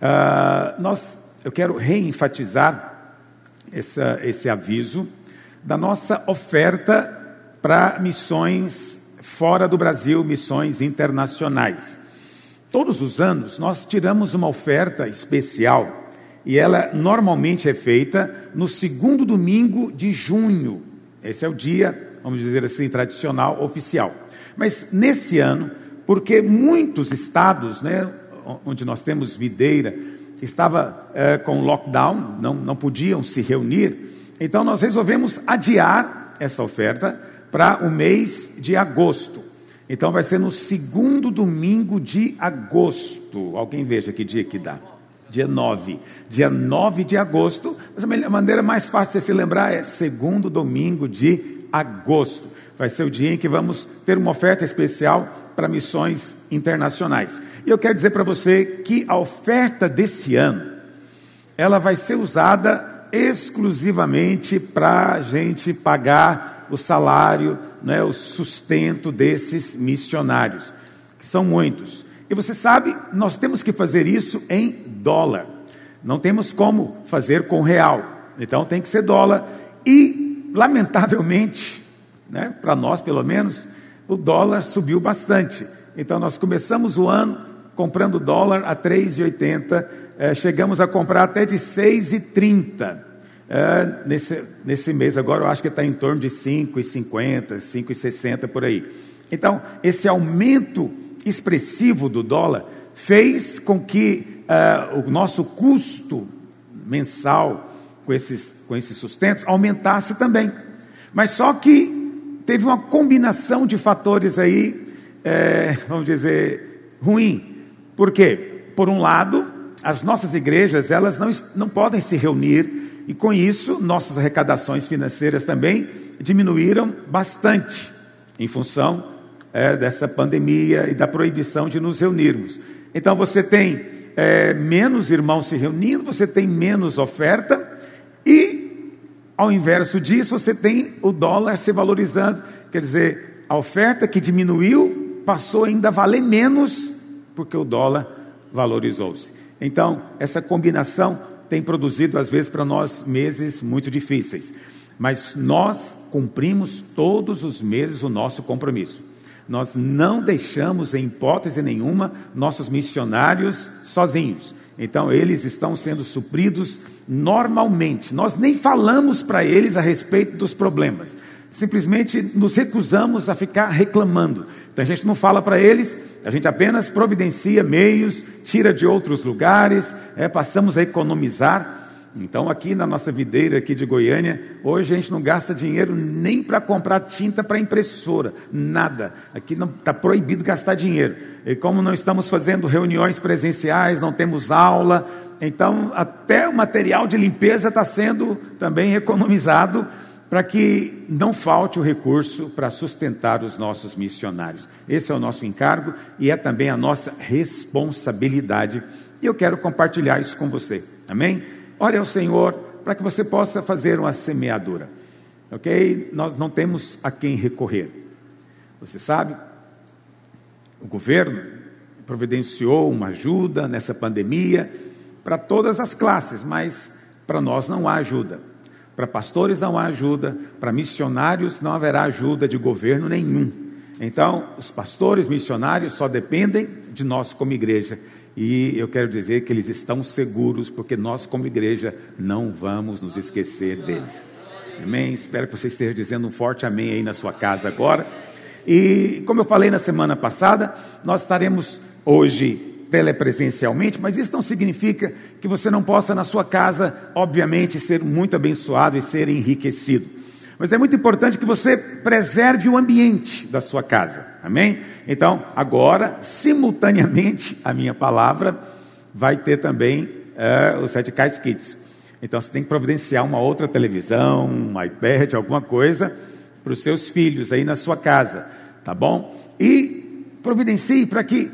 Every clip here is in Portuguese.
Uh, nós, eu quero reenfatizar essa, esse aviso da nossa oferta para missões fora do Brasil, missões internacionais. Todos os anos nós tiramos uma oferta especial e ela normalmente é feita no segundo domingo de junho. Esse é o dia, vamos dizer assim, tradicional, oficial. Mas nesse ano, porque muitos estados, né, onde nós temos videira, estava é, com lockdown, não, não podiam se reunir, então nós resolvemos adiar essa oferta para o mês de agosto. Então vai ser no segundo domingo de agosto. Alguém veja que dia que dá. Dia 9. Dia 9 de agosto. Mas a maneira mais fácil de se lembrar é segundo domingo de agosto. Vai ser o dia em que vamos ter uma oferta especial para missões internacionais. E eu quero dizer para você que a oferta desse ano, ela vai ser usada exclusivamente para a gente pagar o salário, né, o sustento desses missionários, que são muitos. E você sabe, nós temos que fazer isso em dólar. Não temos como fazer com real. Então tem que ser dólar. E, lamentavelmente, né, para nós pelo menos, o dólar subiu bastante. Então nós começamos o ano comprando dólar a 3,80, eh, chegamos a comprar até de 6,30. É, nesse, nesse mês agora eu acho que está em torno de 5,50, 5,60 por aí. Então, esse aumento expressivo do dólar fez com que uh, o nosso custo mensal com esses, com esses sustentos aumentasse também. Mas só que teve uma combinação de fatores aí, é, vamos dizer, ruim. Por quê? Por um lado, as nossas igrejas elas não, não podem se reunir e com isso, nossas arrecadações financeiras também diminuíram bastante, em função é, dessa pandemia e da proibição de nos reunirmos. Então você tem é, menos irmãos se reunindo, você tem menos oferta, e ao inverso disso, você tem o dólar se valorizando. Quer dizer, a oferta que diminuiu passou ainda a valer menos, porque o dólar valorizou-se. Então, essa combinação tem produzido, às vezes, para nós meses muito difíceis. Mas nós cumprimos todos os meses o nosso compromisso. Nós não deixamos, em hipótese nenhuma, nossos missionários sozinhos. Então, eles estão sendo supridos normalmente. Nós nem falamos para eles a respeito dos problemas. Simplesmente nos recusamos a ficar reclamando. Então, a gente não fala para eles, a gente apenas providencia meios, tira de outros lugares, é, passamos a economizar. Então, aqui na nossa videira aqui de Goiânia, hoje a gente não gasta dinheiro nem para comprar tinta para impressora, nada. Aqui não está proibido gastar dinheiro. E como não estamos fazendo reuniões presenciais, não temos aula, então até o material de limpeza está sendo também economizado para que não falte o recurso para sustentar os nossos missionários. Esse é o nosso encargo e é também a nossa responsabilidade. E eu quero compartilhar isso com você. Amém? Ore ao Senhor para que você possa fazer uma semeadura. Ok? Nós não temos a quem recorrer. Você sabe? O governo providenciou uma ajuda nessa pandemia para todas as classes, mas para nós não há ajuda. Para pastores não há ajuda, para missionários não haverá ajuda de governo nenhum. Então, os pastores missionários só dependem de nós como igreja. E eu quero dizer que eles estão seguros, porque nós, como igreja, não vamos nos esquecer deles. Amém? Espero que você esteja dizendo um forte amém aí na sua casa agora. E como eu falei na semana passada, nós estaremos hoje telepresencialmente, mas isso não significa que você não possa, na sua casa, obviamente, ser muito abençoado e ser enriquecido. Mas é muito importante que você preserve o ambiente da sua casa, amém? Então, agora, simultaneamente, a minha palavra vai ter também uh, os Radicais Kids. Então, você tem que providenciar uma outra televisão, um iPad, alguma coisa, para os seus filhos aí na sua casa, tá bom? E providencie para que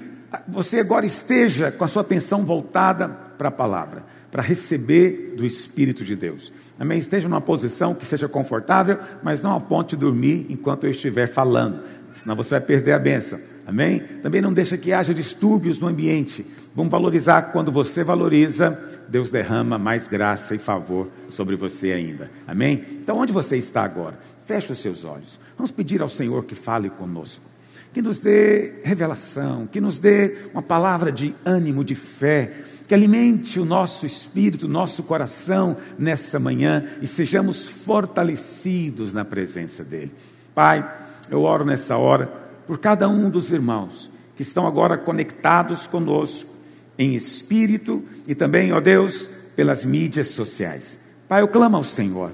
você agora esteja com a sua atenção voltada para a palavra, para receber do Espírito de Deus. Amém? Esteja numa posição que seja confortável, mas não a ponto de dormir enquanto eu estiver falando, senão você vai perder a bênção. Amém? Também não deixa que haja distúrbios no ambiente. Vamos valorizar quando você valoriza, Deus derrama mais graça e favor sobre você ainda. Amém? Então, onde você está agora? Feche os seus olhos. Vamos pedir ao Senhor que fale conosco. Que nos dê revelação, que nos dê uma palavra de ânimo, de fé, que alimente o nosso espírito, o nosso coração nessa manhã e sejamos fortalecidos na presença dEle. Pai, eu oro nessa hora por cada um dos irmãos que estão agora conectados conosco em espírito e também, ó Deus, pelas mídias sociais. Pai, eu clamo ao Senhor,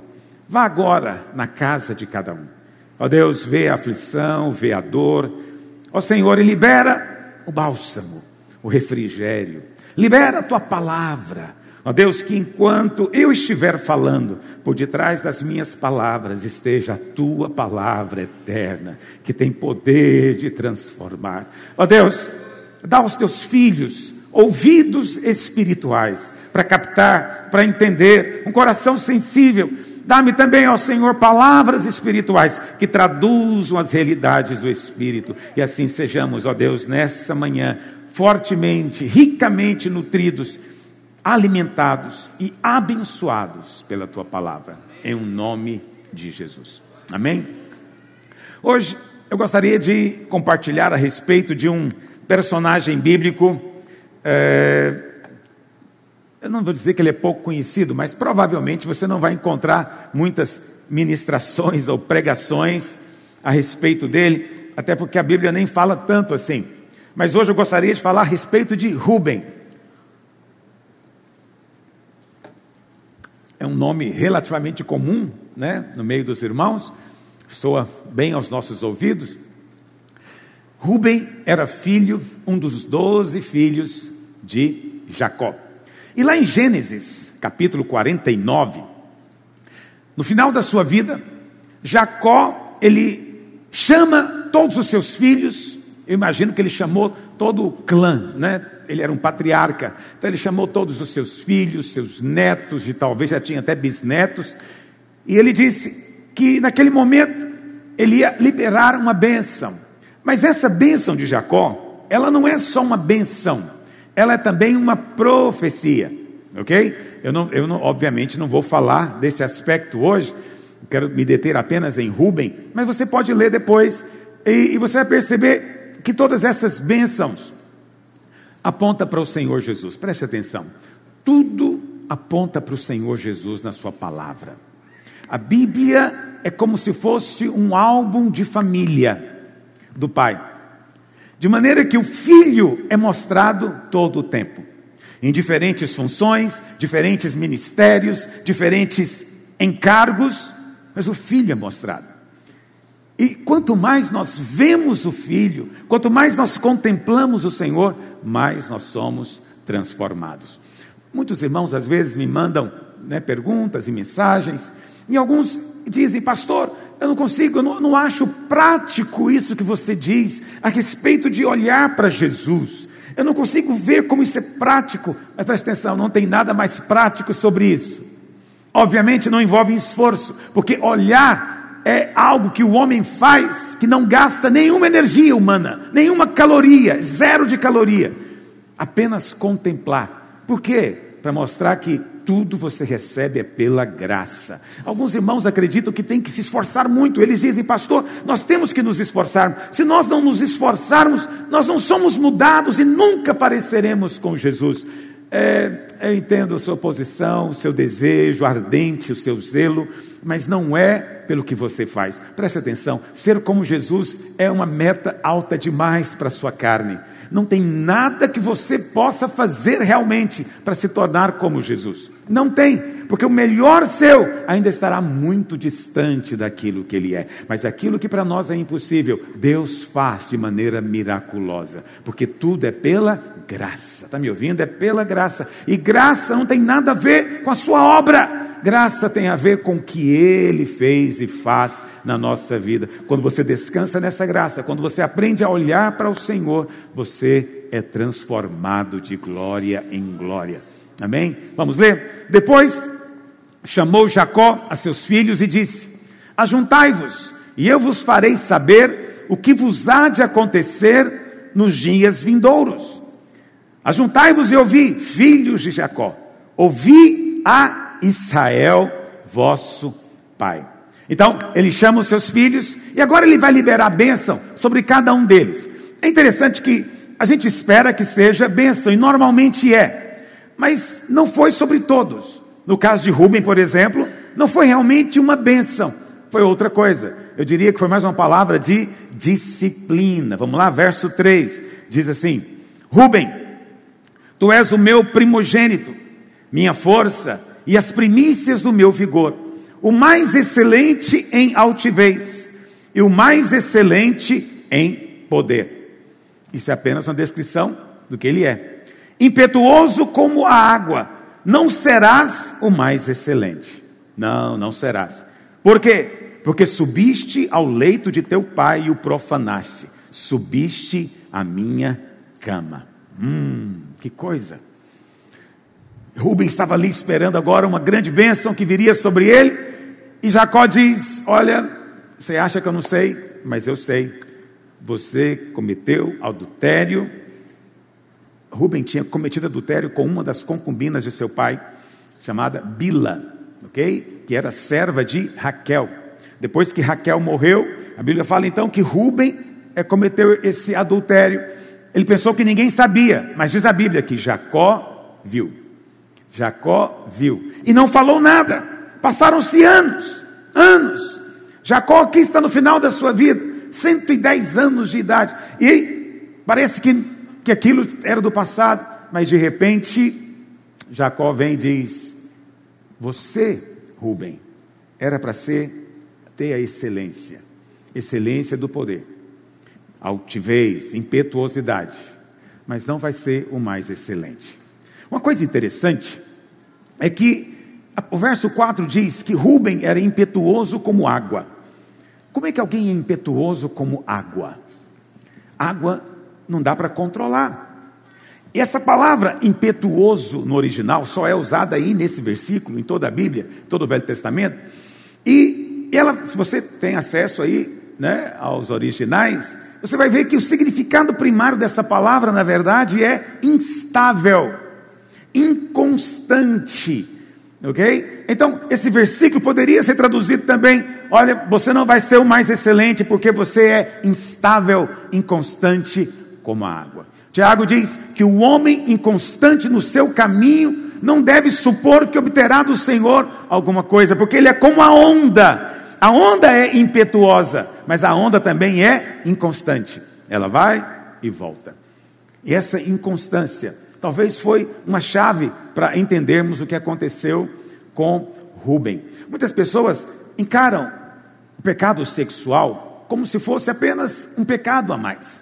vá agora na casa de cada um. Ó Deus, vê a aflição, vê a dor. Ó Senhor, e libera o bálsamo, o refrigério. Libera a tua palavra Ó Deus, que enquanto eu estiver falando, por detrás das minhas palavras esteja a tua palavra eterna, que tem poder de transformar. Ó Deus, dá aos teus filhos ouvidos espirituais para captar, para entender, um coração sensível. Dá-me também, ó Senhor, palavras espirituais que traduzam as realidades do Espírito. E assim sejamos, ó Deus, nessa manhã, fortemente, ricamente nutridos alimentados e abençoados pela tua palavra, em um nome de Jesus. Amém? Hoje eu gostaria de compartilhar a respeito de um personagem bíblico. É, eu não vou dizer que ele é pouco conhecido, mas provavelmente você não vai encontrar muitas ministrações ou pregações a respeito dele, até porque a Bíblia nem fala tanto assim. Mas hoje eu gostaria de falar a respeito de Rubem. é um nome relativamente comum né, no meio dos irmãos, soa bem aos nossos ouvidos. Rubem era filho, um dos doze filhos de Jacó. E lá em Gênesis, capítulo 49, no final da sua vida, Jacó, ele chama todos os seus filhos, eu imagino que ele chamou todo o clã, né? ele era um patriarca, então ele chamou todos os seus filhos, seus netos, e talvez já tinha até bisnetos, e ele disse que naquele momento ele ia liberar uma bênção. Mas essa bênção de Jacó, ela não é só uma bênção, ela é também uma profecia, ok? Eu, não, eu não, obviamente não vou falar desse aspecto hoje, quero me deter apenas em Rubem, mas você pode ler depois e, e você vai perceber que todas essas bênçãos, aponta para o Senhor Jesus. Preste atenção. Tudo aponta para o Senhor Jesus na sua palavra. A Bíblia é como se fosse um álbum de família do Pai. De maneira que o filho é mostrado todo o tempo, em diferentes funções, diferentes ministérios, diferentes encargos, mas o filho é mostrado. E quanto mais nós vemos o Filho, quanto mais nós contemplamos o Senhor, mais nós somos transformados. Muitos irmãos às vezes me mandam né, perguntas e mensagens, e alguns dizem, pastor, eu não consigo, eu não, não acho prático isso que você diz a respeito de olhar para Jesus. Eu não consigo ver como isso é prático. Mas presta atenção, não tem nada mais prático sobre isso. Obviamente não envolve esforço, porque olhar é algo que o homem faz que não gasta nenhuma energia humana, nenhuma caloria, zero de caloria. Apenas contemplar. Por quê? Para mostrar que tudo você recebe é pela graça. Alguns irmãos acreditam que tem que se esforçar muito. Eles dizem, pastor, nós temos que nos esforçar. Se nós não nos esforçarmos, nós não somos mudados e nunca pareceremos com Jesus. É, eu entendo a sua posição, o seu desejo ardente, o seu zelo, mas não é pelo que você faz. Preste atenção: ser como Jesus é uma meta alta demais para a sua carne. Não tem nada que você possa fazer realmente para se tornar como Jesus. Não tem, porque o melhor seu ainda estará muito distante daquilo que ele é. Mas aquilo que para nós é impossível, Deus faz de maneira miraculosa, porque tudo é pela graça. Está me ouvindo? É pela graça. E graça não tem nada a ver com a sua obra. Graça tem a ver com o que Ele fez e faz na nossa vida. Quando você descansa nessa graça, quando você aprende a olhar para o Senhor, você é transformado de glória em glória. Amém? Vamos ler? Depois chamou Jacó a seus filhos e disse: Ajuntai-vos, e eu vos farei saber o que vos há de acontecer nos dias vindouros. Ajuntai-vos e ouvi, filhos de Jacó, ouvi a Israel, vosso pai. Então, ele chama os seus filhos e agora ele vai liberar a bênção sobre cada um deles. É interessante que a gente espera que seja bênção, e normalmente é, mas não foi sobre todos. No caso de Rubem, por exemplo, não foi realmente uma bênção, foi outra coisa. Eu diria que foi mais uma palavra de disciplina. Vamos lá, verso 3 diz assim: Rubem, tu és o meu primogênito, minha força e as primícias do meu vigor, o mais excelente em altivez e o mais excelente em poder. Isso é apenas uma descrição do que ele é. Impetuoso como a água, não serás o mais excelente. Não, não serás. Por quê? Porque subiste ao leito de teu pai e o profanaste. Subiste à minha cama. Hum, que coisa. Rubem estava ali esperando agora uma grande bênção que viria sobre ele. E Jacó diz: Olha, você acha que eu não sei, mas eu sei. Você cometeu adultério. Rubem tinha cometido adultério com uma das concubinas de seu pai, chamada Bila, ok? Que era serva de Raquel. Depois que Raquel morreu, a Bíblia fala então que Rubem é, cometeu esse adultério. Ele pensou que ninguém sabia, mas diz a Bíblia que Jacó viu. Jacó viu e não falou nada. Passaram-se anos, anos. Jacó aqui está no final da sua vida, 110 anos de idade. E parece que, que aquilo era do passado, mas de repente Jacó vem e diz: Você, Rubem, era para ser ter a excelência, excelência do poder, altivez, impetuosidade, mas não vai ser o mais excelente. Uma coisa interessante é que o verso 4 diz que Rubem era impetuoso como água. Como é que alguém é impetuoso como água? Água não dá para controlar. E essa palavra impetuoso no original só é usada aí nesse versículo, em toda a Bíblia, todo o Velho Testamento. E ela, se você tem acesso aí né, aos originais, você vai ver que o significado primário dessa palavra, na verdade, é instável inconstante. Ok? Então, esse versículo poderia ser traduzido também: olha, você não vai ser o mais excelente porque você é instável, inconstante como a água. Tiago diz que o homem inconstante no seu caminho não deve supor que obterá do Senhor alguma coisa, porque ele é como a onda. A onda é impetuosa, mas a onda também é inconstante. Ela vai e volta. E essa inconstância Talvez foi uma chave para entendermos o que aconteceu com Rubem. Muitas pessoas encaram o pecado sexual como se fosse apenas um pecado a mais.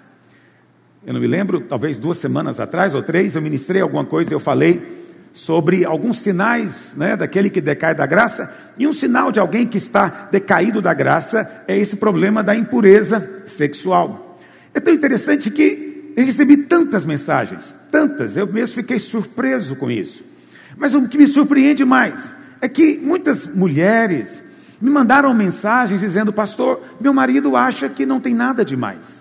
Eu não me lembro, talvez duas semanas atrás ou três, eu ministrei alguma coisa e eu falei sobre alguns sinais né, daquele que decai da graça, e um sinal de alguém que está decaído da graça é esse problema da impureza sexual. É tão interessante que eu recebi tantas mensagens, tantas, eu mesmo fiquei surpreso com isso. Mas o que me surpreende mais é que muitas mulheres me mandaram mensagens dizendo: Pastor, meu marido acha que não tem nada demais.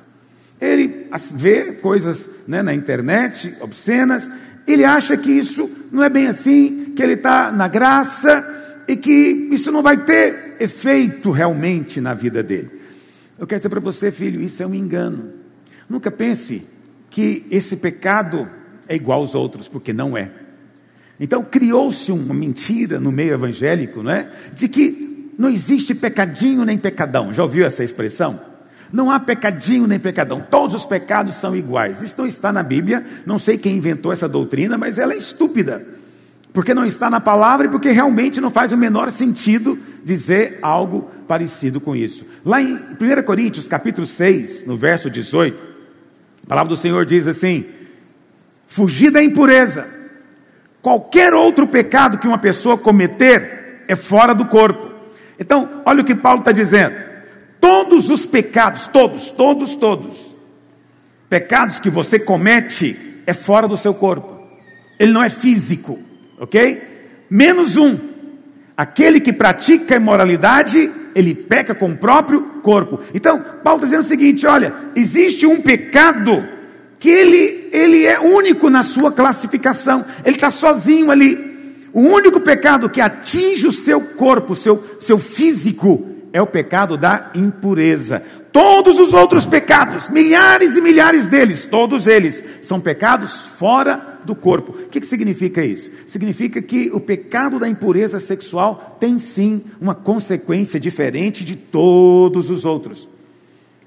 Ele vê coisas né, na internet, obscenas, ele acha que isso não é bem assim, que ele está na graça e que isso não vai ter efeito realmente na vida dele. Eu quero dizer para você, filho, isso é um engano. Nunca pense que esse pecado é igual aos outros, porque não é. Então criou-se uma mentira no meio evangélico, não é? De que não existe pecadinho nem pecadão. Já ouviu essa expressão? Não há pecadinho nem pecadão, todos os pecados são iguais. Isso não está na Bíblia, não sei quem inventou essa doutrina, mas ela é estúpida. Porque não está na palavra e porque realmente não faz o menor sentido dizer algo parecido com isso. Lá em 1 Coríntios, capítulo 6, no verso 18, a palavra do Senhor diz assim: fugir da impureza. Qualquer outro pecado que uma pessoa cometer é fora do corpo. Então, olha o que Paulo está dizendo. Todos os pecados, todos, todos, todos, pecados que você comete é fora do seu corpo. Ele não é físico, ok? Menos um. Aquele que pratica imoralidade, ele peca com o próprio corpo. Então, Paulo está dizendo o seguinte: olha, existe um pecado que ele, ele é único na sua classificação, ele está sozinho ali. O único pecado que atinge o seu corpo, seu, seu físico, é o pecado da impureza. Todos os outros pecados, milhares e milhares deles, todos eles, são pecados fora do corpo. O que, que significa isso? Significa que o pecado da impureza sexual tem sim uma consequência diferente de todos os outros.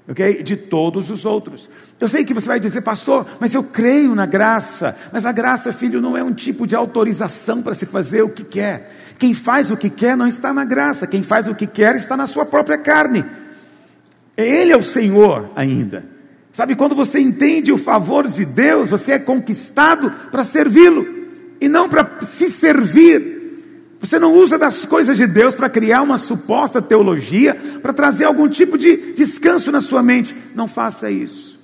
Ok? De todos os outros. Eu sei que você vai dizer, pastor, mas eu creio na graça. Mas a graça, filho, não é um tipo de autorização para se fazer o que quer. Quem faz o que quer não está na graça. Quem faz o que quer está na sua própria carne. Ele é o Senhor ainda. Sabe, quando você entende o favor de Deus, você é conquistado para servi-lo e não para se servir. Você não usa das coisas de Deus para criar uma suposta teologia, para trazer algum tipo de descanso na sua mente. Não faça isso.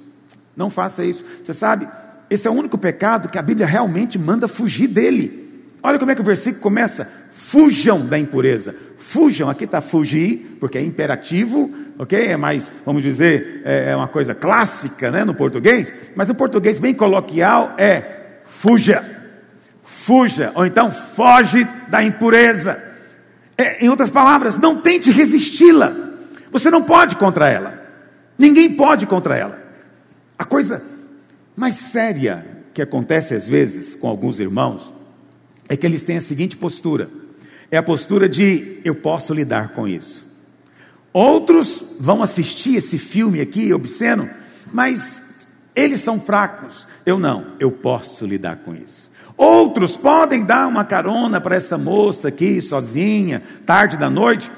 Não faça isso. Você sabe, esse é o único pecado que a Bíblia realmente manda fugir dele. Olha como é que o versículo começa: fujam da impureza. Fujam, aqui está fugir, porque é imperativo, ok? É mais, vamos dizer, é, é uma coisa clássica né, no português, mas o português bem coloquial é fuja, fuja, ou então foge da impureza. É, em outras palavras, não tente resisti-la, você não pode contra ela, ninguém pode contra ela. A coisa mais séria que acontece às vezes com alguns irmãos é que eles têm a seguinte postura: é a postura de eu posso lidar com isso. Outros vão assistir esse filme aqui, obsceno, mas eles são fracos. Eu não, eu posso lidar com isso. Outros podem dar uma carona para essa moça aqui, sozinha, tarde da noite,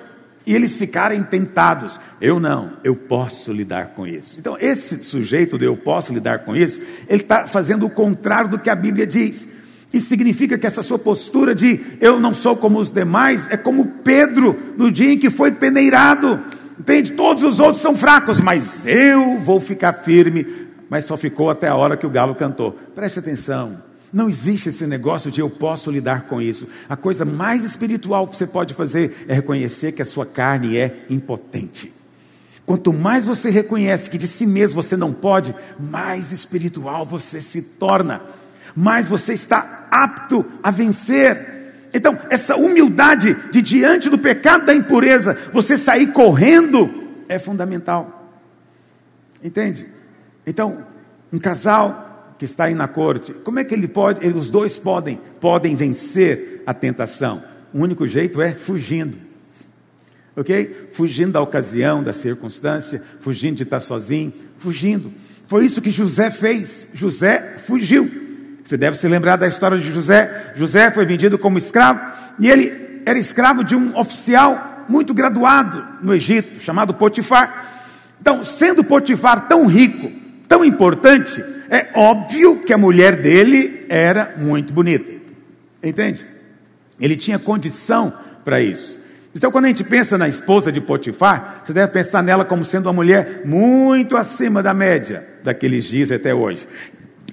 e eles ficarem tentados. Eu não, eu posso lidar com isso. Então, esse sujeito de eu posso lidar com isso, ele está fazendo o contrário do que a Bíblia diz. Isso significa que essa sua postura de eu não sou como os demais é como Pedro no dia em que foi peneirado. Entende? Todos os outros são fracos, mas eu vou ficar firme. Mas só ficou até a hora que o galo cantou. Preste atenção. Não existe esse negócio de eu posso lidar com isso. A coisa mais espiritual que você pode fazer é reconhecer que a sua carne é impotente. Quanto mais você reconhece que de si mesmo você não pode, mais espiritual você se torna mais você está apto a vencer. Então, essa humildade de diante do pecado da impureza, você sair correndo, é fundamental. Entende? Então, um casal que está aí na corte, como é que ele pode, os dois podem, podem vencer a tentação? O único jeito é fugindo. Ok? Fugindo da ocasião, da circunstância, fugindo de estar sozinho, fugindo. Foi isso que José fez. José fugiu. Você deve se lembrar da história de José. José foi vendido como escravo e ele era escravo de um oficial muito graduado no Egito, chamado Potifar. Então, sendo Potifar tão rico, tão importante, é óbvio que a mulher dele era muito bonita. Entende? Ele tinha condição para isso. Então, quando a gente pensa na esposa de Potifar, você deve pensar nela como sendo uma mulher muito acima da média daqueles dias até hoje.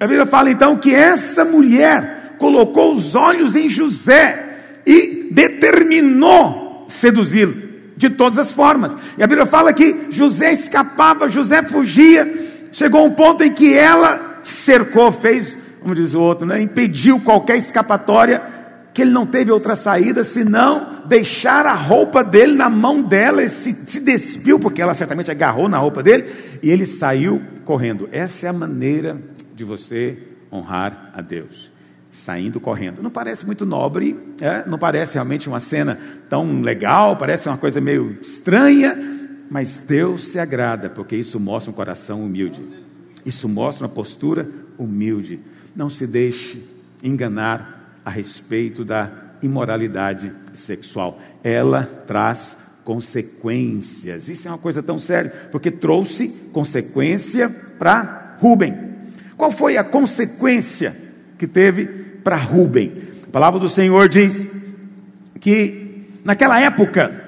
A Bíblia fala então que essa mulher colocou os olhos em José e determinou seduzi-lo de todas as formas. E a Bíblia fala que José escapava, José fugia, chegou um ponto em que ela cercou, fez, como diz o outro, né, impediu qualquer escapatória, que ele não teve outra saída senão deixar a roupa dele na mão dela, e se, se despiu, porque ela certamente agarrou na roupa dele, e ele saiu correndo. Essa é a maneira de você honrar a Deus. Saindo correndo. Não parece muito nobre, é? não parece realmente uma cena tão legal, parece uma coisa meio estranha, mas Deus se agrada, porque isso mostra um coração humilde. Isso mostra uma postura humilde. Não se deixe enganar a respeito da imoralidade sexual. Ela traz consequências. Isso é uma coisa tão séria, porque trouxe consequência para Rubem. Qual foi a consequência que teve para Rubem? A palavra do Senhor diz que naquela época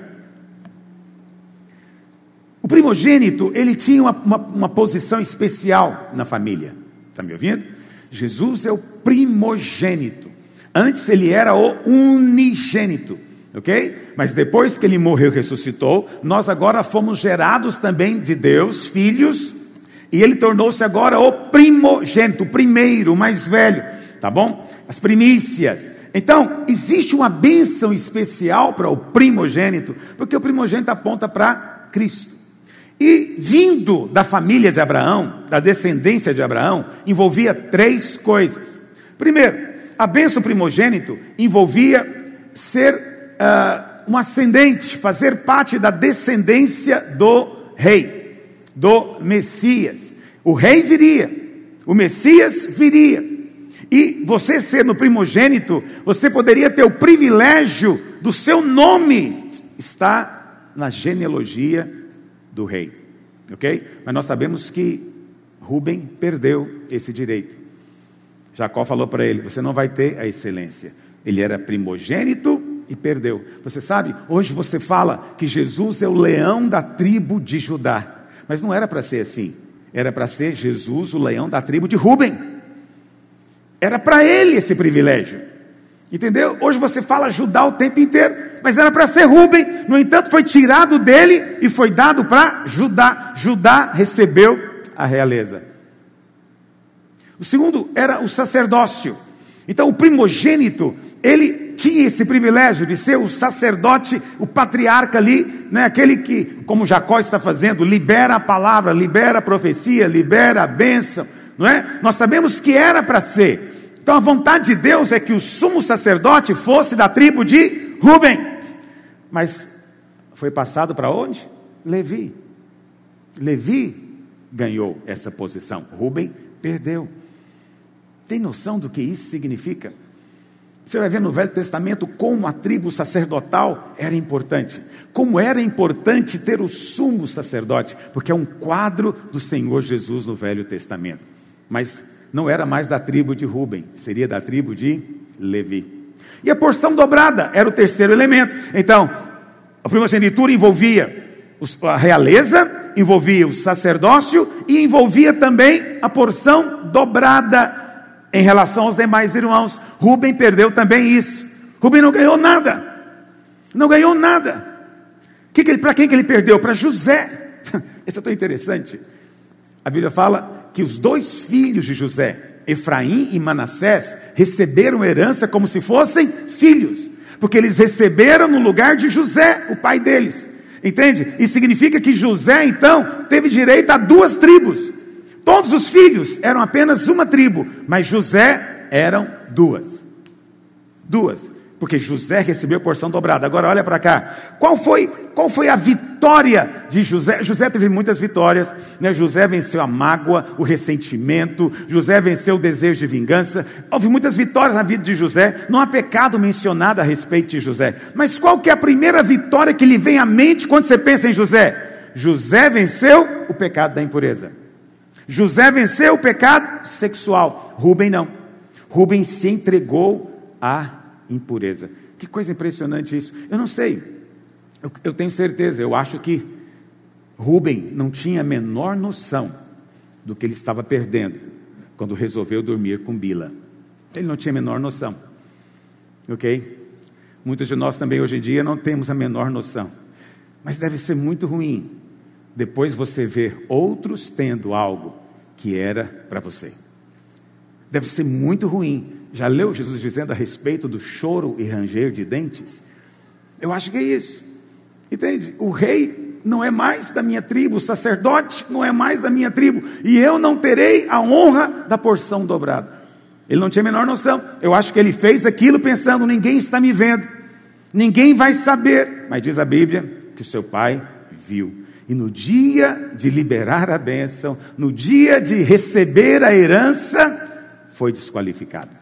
o primogênito ele tinha uma, uma, uma posição especial na família. Está me ouvindo? Jesus é o primogênito. Antes ele era o unigênito ok? Mas depois que ele morreu e ressuscitou, nós agora fomos gerados também de Deus, filhos, e ele tornou-se agora o primogênito, o primeiro, o mais velho, tá bom? As primícias. Então, existe uma bênção especial para o primogênito, porque o primogênito aponta para Cristo. E vindo da família de Abraão, da descendência de Abraão, envolvia três coisas. Primeiro, a bênção primogênito envolvia ser uh, um ascendente, fazer parte da descendência do rei, do Messias. O rei viria, o Messias viria. E você sendo primogênito, você poderia ter o privilégio do seu nome estar na genealogia do rei. Ok? Mas nós sabemos que Rubem perdeu esse direito. Jacó falou para ele: Você não vai ter a excelência. Ele era primogênito e perdeu. Você sabe, hoje você fala que Jesus é o leão da tribo de Judá. Mas não era para ser assim. Era para ser Jesus, o leão da tribo de Rubem. Era para ele esse privilégio. Entendeu? Hoje você fala Judá o tempo inteiro, mas era para ser Rubem, no entanto foi tirado dele e foi dado para Judá. Judá recebeu a realeza. O segundo era o sacerdócio. Então o primogênito, ele tinha esse privilégio de ser o sacerdote, o patriarca ali, né, aquele que, como Jacó está fazendo, libera a palavra, libera a profecia, libera a bênção, não é? Nós sabemos que era para ser. Então a vontade de Deus é que o sumo sacerdote fosse da tribo de Ruben. Mas foi passado para onde? Levi. Levi ganhou essa posição. Ruben perdeu. Tem noção do que isso significa? Você vai ver no Velho Testamento como a tribo sacerdotal era importante. Como era importante ter o sumo sacerdote, porque é um quadro do Senhor Jesus no Velho Testamento. Mas não era mais da tribo de Ruben, seria da tribo de Levi. E a porção dobrada era o terceiro elemento. Então, a primogenitura envolvia a realeza, envolvia o sacerdócio e envolvia também a porção dobrada em relação aos demais irmãos. Rubem perdeu também isso. Rubem não ganhou nada. Não ganhou nada. Que que Para quem que ele perdeu? Para José. Isso é tão interessante. A Bíblia fala que os dois filhos de José, Efraim e Manassés, receberam herança como se fossem filhos, porque eles receberam no lugar de José, o pai deles. Entende? E significa que José, então, teve direito a duas tribos. Todos os filhos eram apenas uma tribo, mas José eram duas. Duas porque José recebeu porção dobrada. Agora olha para cá. Qual foi, qual foi a vitória de José? José teve muitas vitórias, né? José venceu a mágoa, o ressentimento, José venceu o desejo de vingança. Houve muitas vitórias na vida de José. Não há pecado mencionado a respeito de José. Mas qual que é a primeira vitória que lhe vem à mente quando você pensa em José? José venceu o pecado da impureza. José venceu o pecado sexual. Rubem não. Rubem se entregou a impureza. Que coisa impressionante isso. Eu não sei, eu, eu tenho certeza, eu acho que Rubem não tinha a menor noção do que ele estava perdendo quando resolveu dormir com Bila. Ele não tinha a menor noção. Ok? Muitos de nós também hoje em dia não temos a menor noção. Mas deve ser muito ruim depois você ver outros tendo algo que era para você. Deve ser muito ruim já leu Jesus dizendo a respeito do choro e ranger de dentes? Eu acho que é isso. Entende? O rei não é mais da minha tribo, o sacerdote não é mais da minha tribo, e eu não terei a honra da porção dobrada. Ele não tinha a menor noção. Eu acho que ele fez aquilo pensando: ninguém está me vendo, ninguém vai saber. Mas diz a Bíblia que seu pai viu. E no dia de liberar a bênção, no dia de receber a herança, foi desqualificado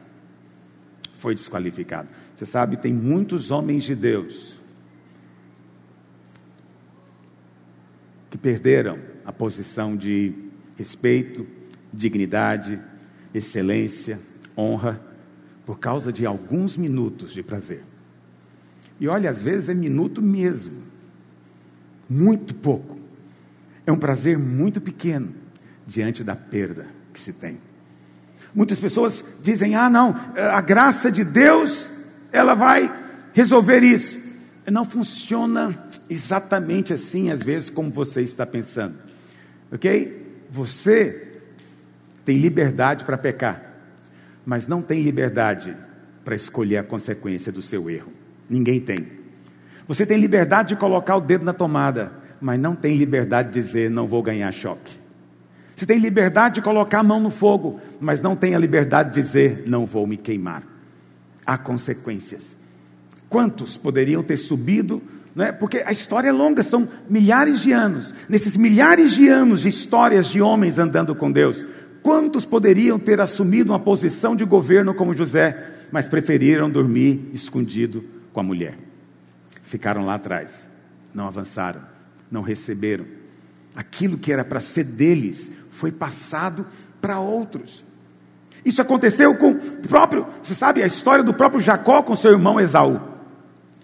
foi desqualificado. Você sabe, tem muitos homens de Deus que perderam a posição de respeito, dignidade, excelência, honra, por causa de alguns minutos de prazer. E olha, às vezes é minuto mesmo, muito pouco. É um prazer muito pequeno diante da perda que se tem. Muitas pessoas dizem: ah, não, a graça de Deus, ela vai resolver isso. Não funciona exatamente assim, às vezes, como você está pensando, ok? Você tem liberdade para pecar, mas não tem liberdade para escolher a consequência do seu erro. Ninguém tem. Você tem liberdade de colocar o dedo na tomada, mas não tem liberdade de dizer não vou ganhar choque. Você tem liberdade de colocar a mão no fogo, mas não tem a liberdade de dizer não vou me queimar. Há consequências. Quantos poderiam ter subido é? porque a história é longa, são milhares de anos. Nesses milhares de anos de histórias de homens andando com Deus, quantos poderiam ter assumido uma posição de governo como José, mas preferiram dormir escondido com a mulher? Ficaram lá atrás, não avançaram, não receberam. Aquilo que era para ser deles foi passado para outros. Isso aconteceu com o próprio, você sabe a história do próprio Jacó com seu irmão Esaú.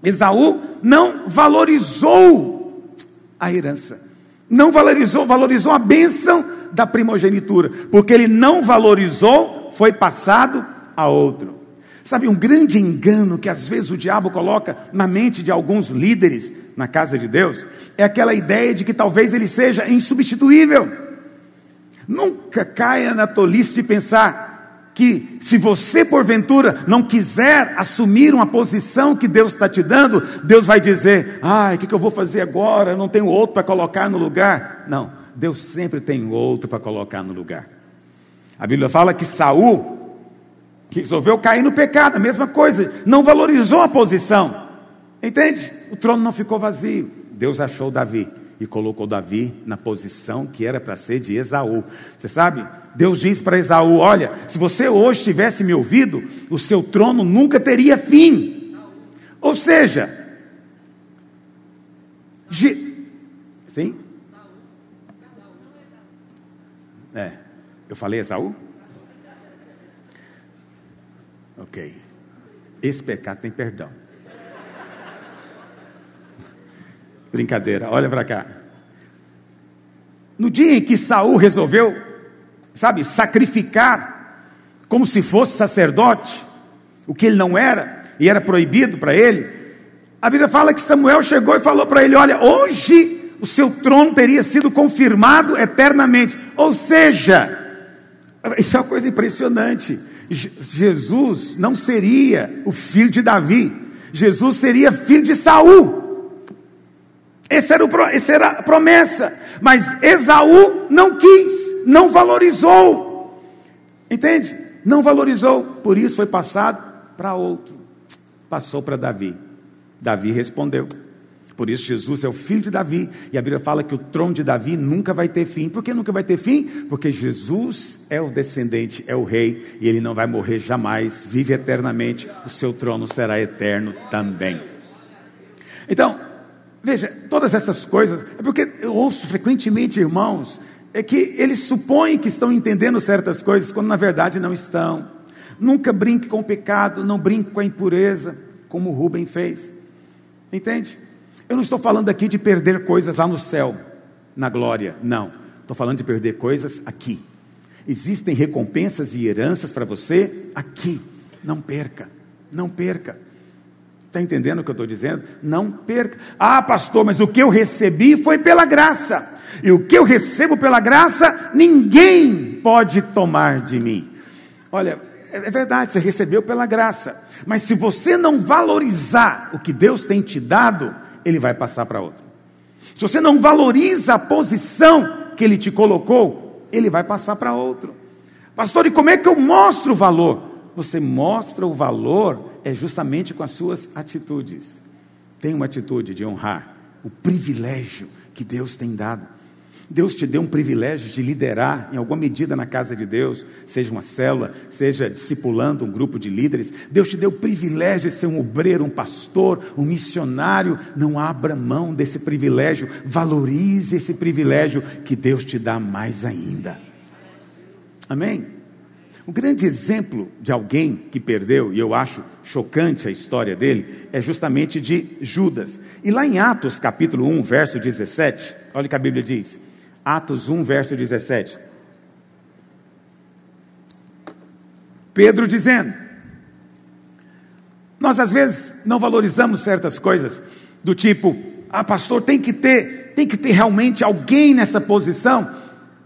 Esaú não valorizou a herança, não valorizou, valorizou a bênção da primogenitura, porque ele não valorizou, foi passado a outro. Sabe, um grande engano que às vezes o diabo coloca na mente de alguns líderes na casa de Deus é aquela ideia de que talvez ele seja insubstituível. Nunca caia na tolice de pensar que se você porventura não quiser assumir uma posição que Deus está te dando, Deus vai dizer: ai, o que, que eu vou fazer agora? Eu não tenho outro para colocar no lugar. Não, Deus sempre tem outro para colocar no lugar. A Bíblia fala que Saul, que resolveu cair no pecado, a mesma coisa, não valorizou a posição, entende? O trono não ficou vazio. Deus achou Davi e colocou Davi na posição que era para ser de Esaú. Você sabe? Deus diz para Esaú: Olha, se você hoje tivesse me ouvido, o seu trono nunca teria fim. Ou seja, sim? É, eu falei Esaú? Ok. Esse pecado tem perdão. Brincadeira, olha para cá. No dia em que Saul resolveu sabe, sacrificar como se fosse sacerdote, o que ele não era, e era proibido para ele. A Bíblia fala que Samuel chegou e falou para ele: Olha, hoje o seu trono teria sido confirmado eternamente. Ou seja, isso é uma coisa impressionante. Jesus não seria o filho de Davi, Jesus seria filho de Saul. Essa era, o, essa era a promessa, mas Esaú não quis não valorizou. Entende? Não valorizou, por isso foi passado para outro. Passou para Davi. Davi respondeu. Por isso Jesus é o filho de Davi, e a Bíblia fala que o trono de Davi nunca vai ter fim. Por que nunca vai ter fim? Porque Jesus é o descendente, é o rei, e ele não vai morrer jamais, vive eternamente, o seu trono será eterno também. Então, veja, todas essas coisas, é porque eu ouço frequentemente irmãos é que eles supõem que estão entendendo certas coisas, quando na verdade não estão. Nunca brinque com o pecado, não brinque com a impureza, como Rubem fez. Entende? Eu não estou falando aqui de perder coisas lá no céu, na glória, não. Estou falando de perder coisas aqui. Existem recompensas e heranças para você aqui. Não perca, não perca. Está entendendo o que eu estou dizendo? Não perca. Ah, pastor, mas o que eu recebi foi pela graça. E o que eu recebo pela graça, ninguém pode tomar de mim. Olha, é, é verdade, você recebeu pela graça. Mas se você não valorizar o que Deus tem te dado, Ele vai passar para outro. Se você não valoriza a posição que Ele te colocou, Ele vai passar para outro. Pastor, e como é que eu mostro o valor? Você mostra o valor é justamente com as suas atitudes. Tem uma atitude de honrar o privilégio que Deus tem dado. Deus te deu um privilégio de liderar em alguma medida na casa de Deus, seja uma célula, seja discipulando um grupo de líderes. Deus te deu o privilégio de ser um obreiro, um pastor, um missionário. Não abra mão desse privilégio, valorize esse privilégio que Deus te dá mais ainda. Amém? O grande exemplo de alguém que perdeu, e eu acho chocante a história dele, é justamente de Judas. E lá em Atos capítulo 1, verso 17, olha o que a Bíblia diz. Atos 1, verso 17. Pedro dizendo: Nós às vezes não valorizamos certas coisas, do tipo, ah, pastor, tem que ter, tem que ter realmente alguém nessa posição.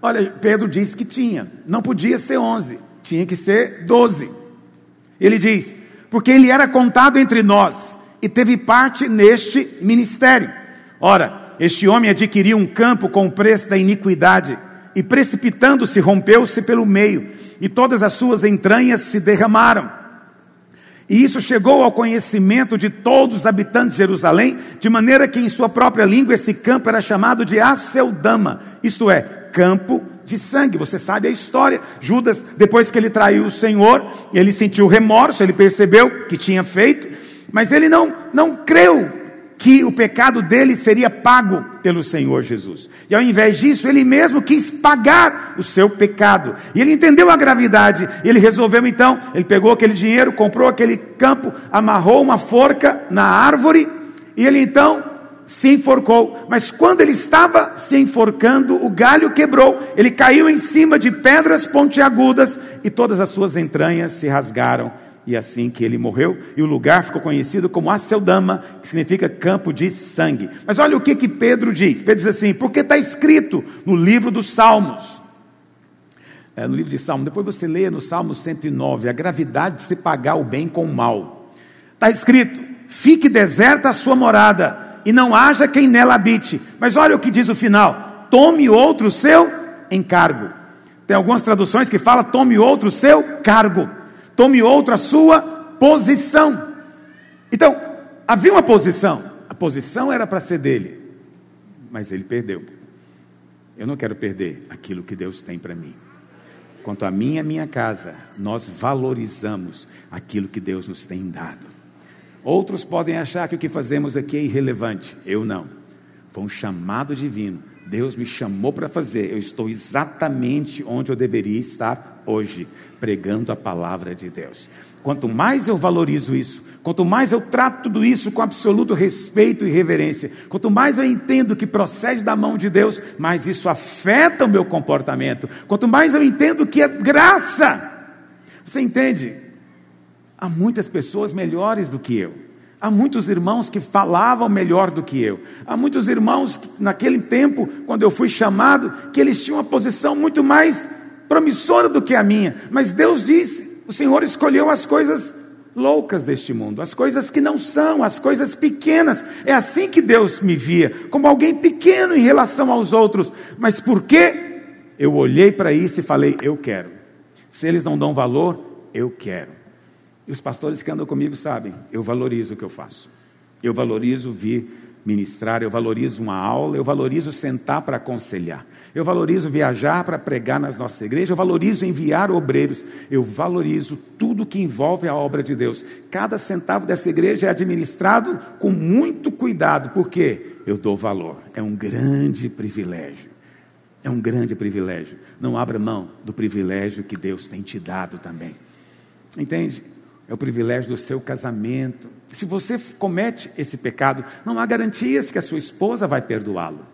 Olha, Pedro diz que tinha, não podia ser onze, tinha que ser doze. Ele diz, porque ele era contado entre nós e teve parte neste ministério. Ora, este homem adquiriu um campo com o preço da iniquidade e precipitando-se rompeu-se pelo meio e todas as suas entranhas se derramaram. E isso chegou ao conhecimento de todos os habitantes de Jerusalém, de maneira que em sua própria língua esse campo era chamado de Aceldama, isto é, campo de sangue. Você sabe a história. Judas, depois que ele traiu o Senhor, ele sentiu remorso, ele percebeu que tinha feito, mas ele não, não creu que o pecado dele seria pago pelo Senhor Jesus. E ao invés disso, ele mesmo quis pagar o seu pecado. E ele entendeu a gravidade. E ele resolveu então, ele pegou aquele dinheiro, comprou aquele campo, amarrou uma forca na árvore e ele então se enforcou. Mas quando ele estava se enforcando, o galho quebrou. Ele caiu em cima de pedras pontiagudas e todas as suas entranhas se rasgaram e assim que ele morreu, e o lugar ficou conhecido como Aceldama, que significa campo de sangue. Mas olha o que, que Pedro diz: Pedro diz assim, porque está escrito no livro dos Salmos. É, no livro de Salmos, depois você lê no Salmo 109, a gravidade de se pagar o bem com o mal. Está escrito: fique deserta a sua morada, e não haja quem nela habite. Mas olha o que diz o final: tome outro seu encargo. Tem algumas traduções que fala tome outro seu cargo tome outra sua posição. Então, havia uma posição, a posição era para ser dele, mas ele perdeu. Eu não quero perder aquilo que Deus tem para mim. Quanto a mim e a minha casa, nós valorizamos aquilo que Deus nos tem dado. Outros podem achar que o que fazemos aqui é irrelevante. Eu não. Foi um chamado divino. Deus me chamou para fazer. Eu estou exatamente onde eu deveria estar hoje, pregando a palavra de Deus. Quanto mais eu valorizo isso, quanto mais eu trato tudo isso com absoluto respeito e reverência, quanto mais eu entendo que procede da mão de Deus, mais isso afeta o meu comportamento. Quanto mais eu entendo que é graça. Você entende? Há muitas pessoas melhores do que eu. Há muitos irmãos que falavam melhor do que eu. Há muitos irmãos que, naquele tempo, quando eu fui chamado, que eles tinham uma posição muito mais promissora do que a minha. Mas Deus disse: o Senhor escolheu as coisas loucas deste mundo, as coisas que não são, as coisas pequenas. É assim que Deus me via, como alguém pequeno em relação aos outros. Mas por quê? Eu olhei para isso e falei: eu quero. Se eles não dão valor, eu quero. E os pastores que andam comigo sabem, eu valorizo o que eu faço. Eu valorizo vir ministrar, eu valorizo uma aula, eu valorizo sentar para aconselhar, eu valorizo viajar para pregar nas nossas igrejas, eu valorizo enviar obreiros, eu valorizo tudo que envolve a obra de Deus. Cada centavo dessa igreja é administrado com muito cuidado, porque eu dou valor, é um grande privilégio. É um grande privilégio. Não abra mão do privilégio que Deus tem te dado também. Entende? É o privilégio do seu casamento. Se você comete esse pecado, não há garantias que a sua esposa vai perdoá-lo.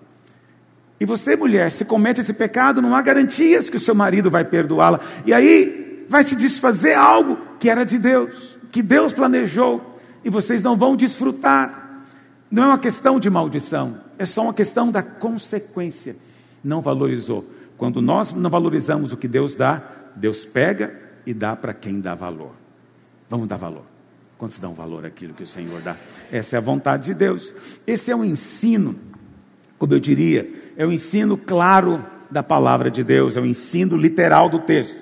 E você, mulher, se comete esse pecado, não há garantias que o seu marido vai perdoá-la. E aí vai se desfazer algo que era de Deus, que Deus planejou, e vocês não vão desfrutar. Não é uma questão de maldição, é só uma questão da consequência. Não valorizou. Quando nós não valorizamos o que Deus dá, Deus pega e dá para quem dá valor. Vamos dar valor. Quantos dão valor àquilo que o Senhor dá? Essa é a vontade de Deus. Esse é um ensino, como eu diria, é o um ensino claro da palavra de Deus, é o um ensino literal do texto.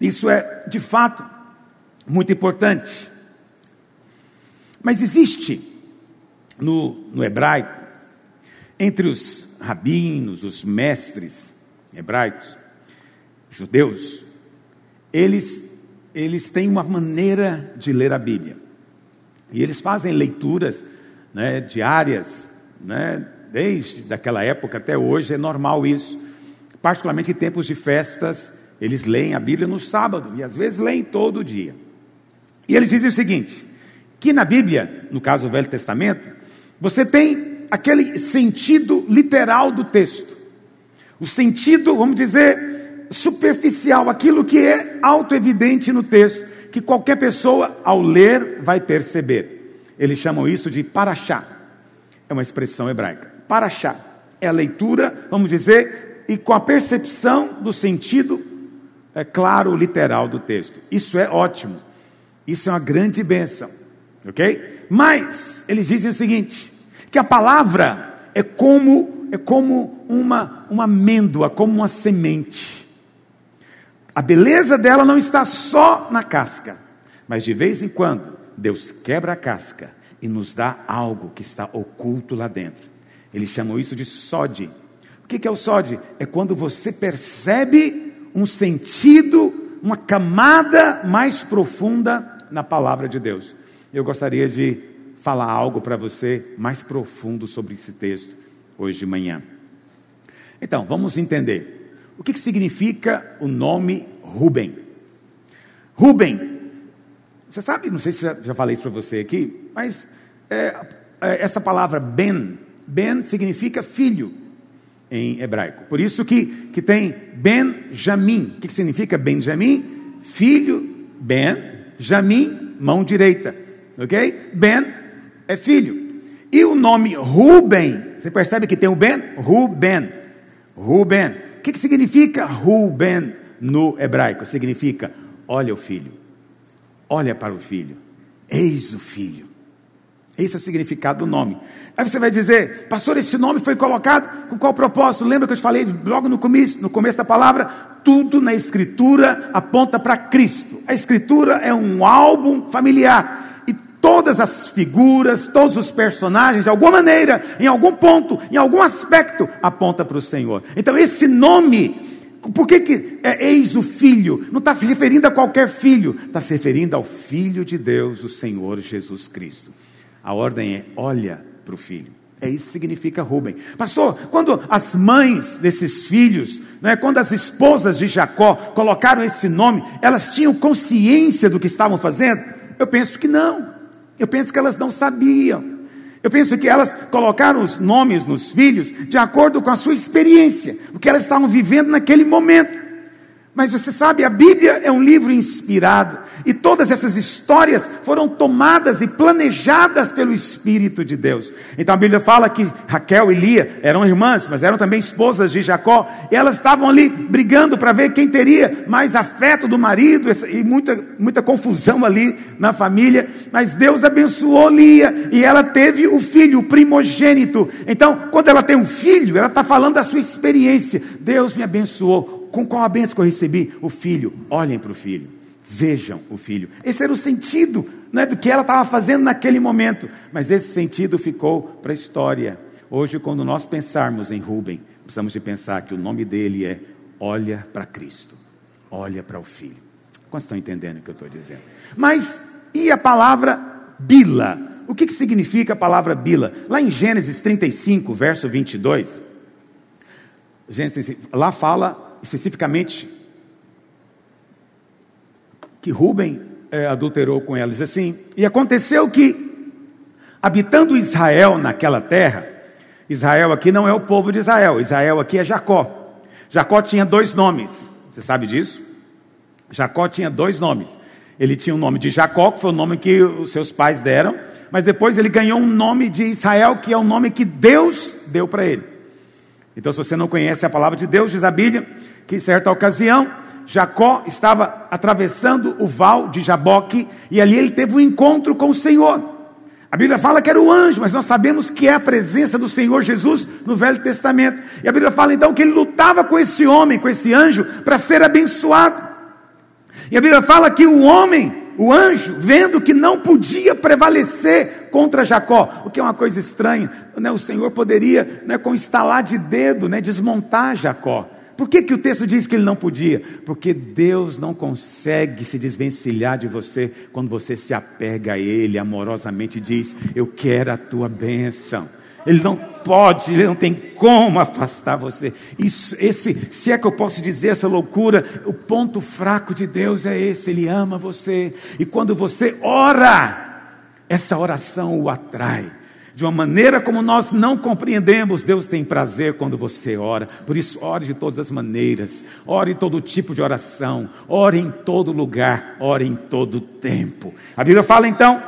Isso é, de fato, muito importante. Mas existe no, no hebraico, entre os rabinos, os mestres hebraicos, judeus, eles, eles têm uma maneira de ler a Bíblia. E eles fazem leituras né, diárias, né, desde aquela época até hoje, é normal isso. Particularmente em tempos de festas, eles leem a Bíblia no sábado e às vezes leem todo dia. E eles dizem o seguinte: que na Bíblia, no caso do Velho Testamento, você tem aquele sentido literal do texto. O sentido, vamos dizer, superficial, aquilo que é auto-evidente no texto, que qualquer pessoa, ao ler, vai perceber. Eles chamam isso de paraxá. É uma expressão hebraica. Paraxá. É a leitura, vamos dizer, e com a percepção do sentido é claro, literal do texto. Isso é ótimo. Isso é uma grande bênção. Ok? Mas eles dizem o seguinte: que a palavra é como é como uma, uma amêndoa, como uma semente. A beleza dela não está só na casca, mas de vez em quando Deus quebra a casca e nos dá algo que está oculto lá dentro. Eles chamam isso de sode. O que é o sode? É quando você percebe um sentido, uma camada mais profunda na palavra de Deus. Eu gostaria de falar algo para você mais profundo sobre esse texto hoje de manhã. Então, vamos entender. O que, que significa o nome Rubem? Rubem, você sabe, não sei se já, já falei isso para você aqui, mas é, é, essa palavra Ben, Ben significa filho em hebraico. Por isso que, que tem Benjamim. O que, que significa Benjamim? Filho, Ben, Jamim, mão direita. Ok? Ben é filho. E o nome Ruben, você percebe que tem o Ben? Ruben. Ruben. Que, que significa Ruben no hebraico? Significa, olha o filho. Olha para o filho. Eis o filho. Esse é o significado do nome. Aí você vai dizer, pastor, esse nome foi colocado com qual propósito? Lembra que eu te falei logo no começo, no começo da palavra? Tudo na Escritura aponta para Cristo. A Escritura é um álbum familiar. Todas as figuras, todos os personagens, de alguma maneira, em algum ponto, em algum aspecto, aponta para o Senhor. Então esse nome por que, que é eis o filho? Não está se referindo a qualquer filho, está se referindo ao Filho de Deus, o Senhor Jesus Cristo. A ordem é: olha para o filho. É isso que significa Rubem. Pastor, quando as mães desses filhos, né, quando as esposas de Jacó colocaram esse nome, elas tinham consciência do que estavam fazendo? Eu penso que não. Eu penso que elas não sabiam. Eu penso que elas colocaram os nomes nos filhos de acordo com a sua experiência, o que elas estavam vivendo naquele momento. Mas você sabe, a Bíblia é um livro inspirado. E todas essas histórias foram tomadas e planejadas pelo Espírito de Deus. Então a Bíblia fala que Raquel e Lia eram irmãs, mas eram também esposas de Jacó. E elas estavam ali brigando para ver quem teria mais afeto do marido e muita, muita confusão ali na família. Mas Deus abençoou Lia e ela teve o filho, o primogênito. Então, quando ela tem um filho, ela está falando da sua experiência. Deus me abençoou. Com qual a bênção que eu recebi? O filho. Olhem para o filho. Vejam o filho. Esse era o sentido né, do que ela estava fazendo naquele momento. Mas esse sentido ficou para a história. Hoje, quando nós pensarmos em Rubem, precisamos de pensar que o nome dele é Olha para Cristo. Olha para o filho. Quantos estão entendendo o que eu estou dizendo? Mas, e a palavra Bila? O que, que significa a palavra Bila? Lá em Gênesis 35, verso 22, Gênesis, lá fala especificamente que Rubem é, adulterou com ela. Diz assim: E aconteceu que, habitando Israel naquela terra, Israel aqui não é o povo de Israel, Israel aqui é Jacó. Jacó tinha dois nomes, você sabe disso? Jacó tinha dois nomes. Ele tinha o nome de Jacó, que foi o nome que os seus pais deram, mas depois ele ganhou um nome de Israel, que é o nome que Deus deu para ele. Então, se você não conhece a palavra de Deus, diz a Bíblia que em certa ocasião Jacó estava atravessando o val de Jaboque e ali ele teve um encontro com o Senhor. A Bíblia fala que era o anjo, mas nós sabemos que é a presença do Senhor Jesus no Velho Testamento. E a Bíblia fala então que ele lutava com esse homem, com esse anjo, para ser abençoado. E a Bíblia fala que o homem, o anjo, vendo que não podia prevalecer contra Jacó, o que é uma coisa estranha, né? o Senhor poderia, né, com estalar de dedo, né, desmontar Jacó. Por que, que o texto diz que ele não podia? Porque Deus não consegue se desvencilhar de você quando você se apega a Ele amorosamente e diz: Eu quero a tua bênção. Ele não pode, ele não tem como afastar você. Isso, esse, se é que eu posso dizer essa loucura, o ponto fraco de Deus é esse, ele ama você. E quando você ora, essa oração o atrai de uma maneira como nós não compreendemos. Deus tem prazer quando você ora. Por isso, ore de todas as maneiras. Ore todo tipo de oração. Ore em todo lugar. Ore em todo tempo. A Bíblia fala então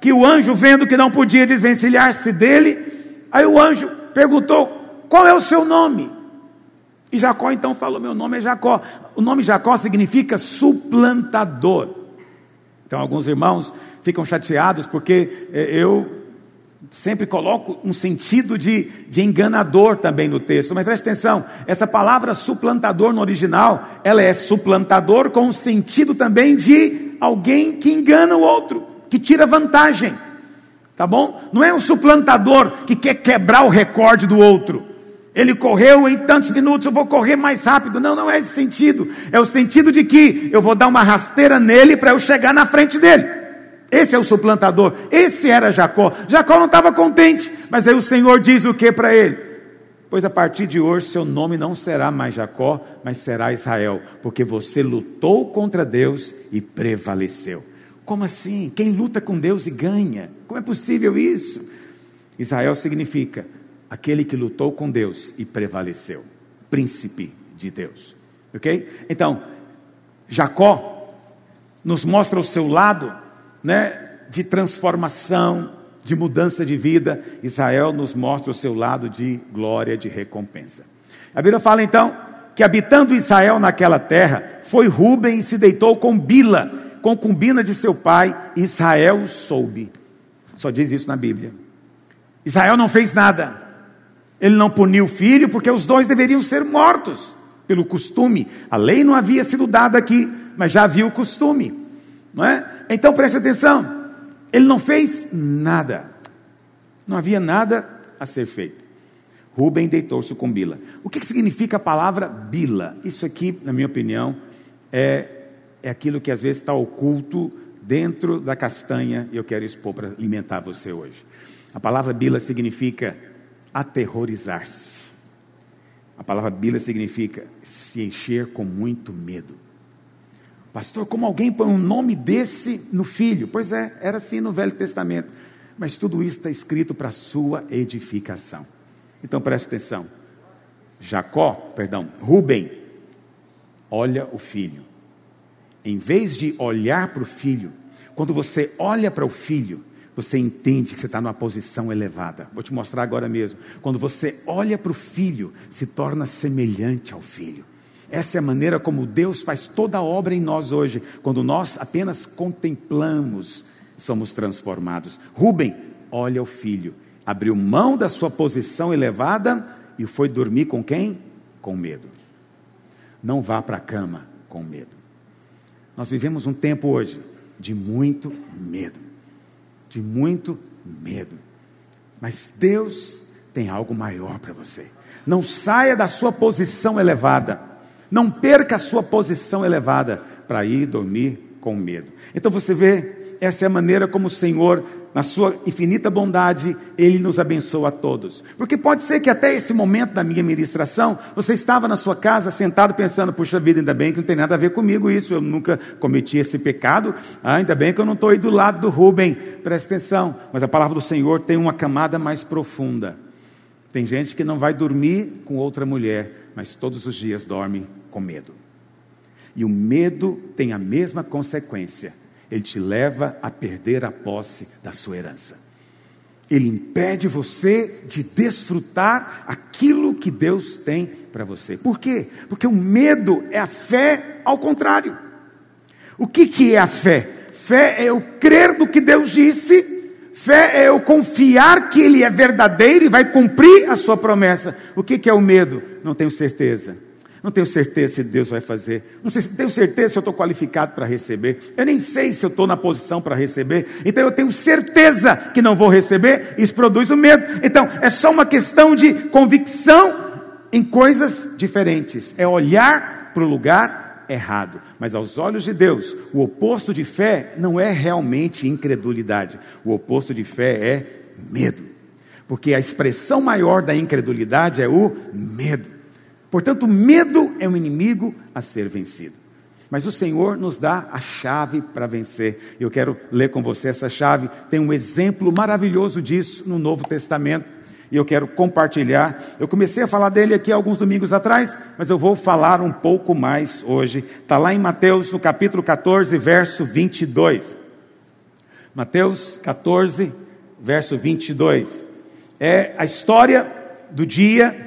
que o anjo, vendo que não podia desvencilhar-se dele, aí o anjo perguntou: qual é o seu nome? E Jacó então falou: Meu nome é Jacó. O nome Jacó significa suplantador. Então, alguns irmãos ficam chateados porque eh, eu sempre coloco um sentido de, de enganador também no texto, mas preste atenção, essa palavra suplantador no original, ela é suplantador com o sentido também de alguém que engana o outro, que tira vantagem, tá bom? Não é um suplantador que quer quebrar o recorde do outro, ele correu em tantos minutos, eu vou correr mais rápido. Não, não é esse sentido. É o sentido de que eu vou dar uma rasteira nele para eu chegar na frente dele. Esse é o suplantador. Esse era Jacó. Jacó não estava contente, mas aí o Senhor diz o que para ele? Pois a partir de hoje seu nome não será mais Jacó, mas será Israel, porque você lutou contra Deus e prevaleceu. Como assim? Quem luta com Deus e ganha? Como é possível isso? Israel significa aquele que lutou com Deus e prevaleceu, príncipe de Deus. Ok? Então, Jacó nos mostra o seu lado né, de transformação, de mudança de vida, Israel nos mostra o seu lado de glória, de recompensa. A Bíblia fala então que habitando Israel naquela terra, foi Ruben e se deitou com Bila, concubina de seu pai, Israel soube. Só diz isso na Bíblia. Israel não fez nada. Ele não puniu o filho, porque os dois deveriam ser mortos, pelo costume. A lei não havia sido dada aqui, mas já havia o costume. Não é? Então preste atenção. Ele não fez nada. Não havia nada a ser feito. Rubem deitou-se com Bila. O que, que significa a palavra Bila? Isso aqui, na minha opinião, é, é aquilo que às vezes está oculto dentro da castanha e eu quero expor para alimentar você hoje. A palavra Bila significa aterrorizar-se. A palavra Bila significa se encher com muito medo. Pastor, como alguém põe um nome desse no filho? Pois é, era assim no Velho Testamento. Mas tudo isso está escrito para sua edificação. Então preste atenção. Jacó, perdão, Rubem, olha o filho. Em vez de olhar para o filho, quando você olha para o filho, você entende que você está numa posição elevada. Vou te mostrar agora mesmo. Quando você olha para o filho, se torna semelhante ao filho. Essa é a maneira como Deus faz toda a obra em nós hoje. Quando nós apenas contemplamos, somos transformados. Rubem, olha o filho, abriu mão da sua posição elevada e foi dormir com quem? Com medo. Não vá para a cama com medo. Nós vivemos um tempo hoje de muito medo. De muito medo. Mas Deus tem algo maior para você. Não saia da sua posição elevada. Não perca a sua posição elevada para ir dormir com medo. Então você vê, essa é a maneira como o Senhor, na sua infinita bondade, Ele nos abençoa a todos. Porque pode ser que até esse momento da minha ministração, você estava na sua casa sentado pensando, puxa vida, ainda bem que não tem nada a ver comigo isso, eu nunca cometi esse pecado, ah, ainda bem que eu não estou aí do lado do Rubem, preste atenção. Mas a palavra do Senhor tem uma camada mais profunda. Tem gente que não vai dormir com outra mulher, mas todos os dias dorme com medo. E o medo tem a mesma consequência. Ele te leva a perder a posse da sua herança. Ele impede você de desfrutar aquilo que Deus tem para você. Por quê? Porque o medo é a fé ao contrário. O que, que é a fé? Fé é eu crer no que Deus disse, fé é eu confiar que Ele é verdadeiro e vai cumprir a sua promessa. O que, que é o medo? Não tenho certeza. Não tenho certeza se Deus vai fazer. Não tenho certeza se eu estou qualificado para receber. Eu nem sei se eu estou na posição para receber. Então eu tenho certeza que não vou receber. Isso produz o medo. Então é só uma questão de convicção em coisas diferentes. É olhar para o lugar errado. Mas aos olhos de Deus, o oposto de fé não é realmente incredulidade. O oposto de fé é medo. Porque a expressão maior da incredulidade é o medo. Portanto, medo é um inimigo a ser vencido. Mas o Senhor nos dá a chave para vencer. Eu quero ler com você essa chave. Tem um exemplo maravilhoso disso no Novo Testamento. E eu quero compartilhar. Eu comecei a falar dele aqui alguns domingos atrás, mas eu vou falar um pouco mais hoje. Está lá em Mateus, no capítulo 14, verso 22. Mateus 14, verso 22. É a história do dia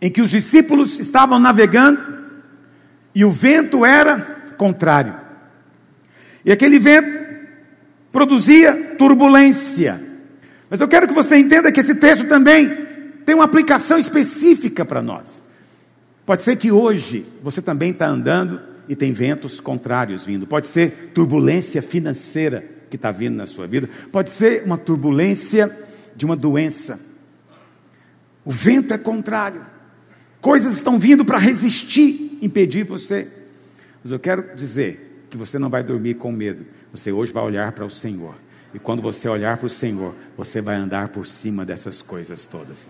em que os discípulos estavam navegando e o vento era contrário. E aquele vento produzia turbulência. Mas eu quero que você entenda que esse texto também tem uma aplicação específica para nós. Pode ser que hoje você também está andando e tem ventos contrários vindo. Pode ser turbulência financeira que está vindo na sua vida. Pode ser uma turbulência de uma doença. O vento é contrário. Coisas estão vindo para resistir, impedir você. Mas eu quero dizer que você não vai dormir com medo. Você hoje vai olhar para o Senhor. E quando você olhar para o Senhor, você vai andar por cima dessas coisas todas.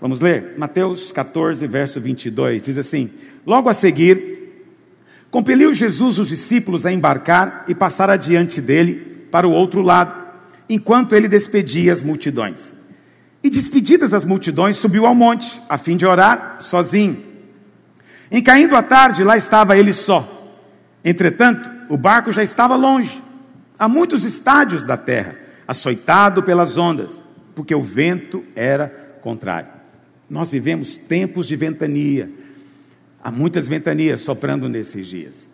Vamos ler? Mateus 14, verso 22. Diz assim: Logo a seguir, compeliu Jesus os discípulos a embarcar e passar adiante dele para o outro lado, enquanto ele despedia as multidões. E despedidas as multidões, subiu ao monte, a fim de orar sozinho. Em caindo a tarde, lá estava ele só. Entretanto, o barco já estava longe, a muitos estádios da terra, açoitado pelas ondas, porque o vento era contrário. Nós vivemos tempos de ventania. Há muitas ventanias soprando nesses dias.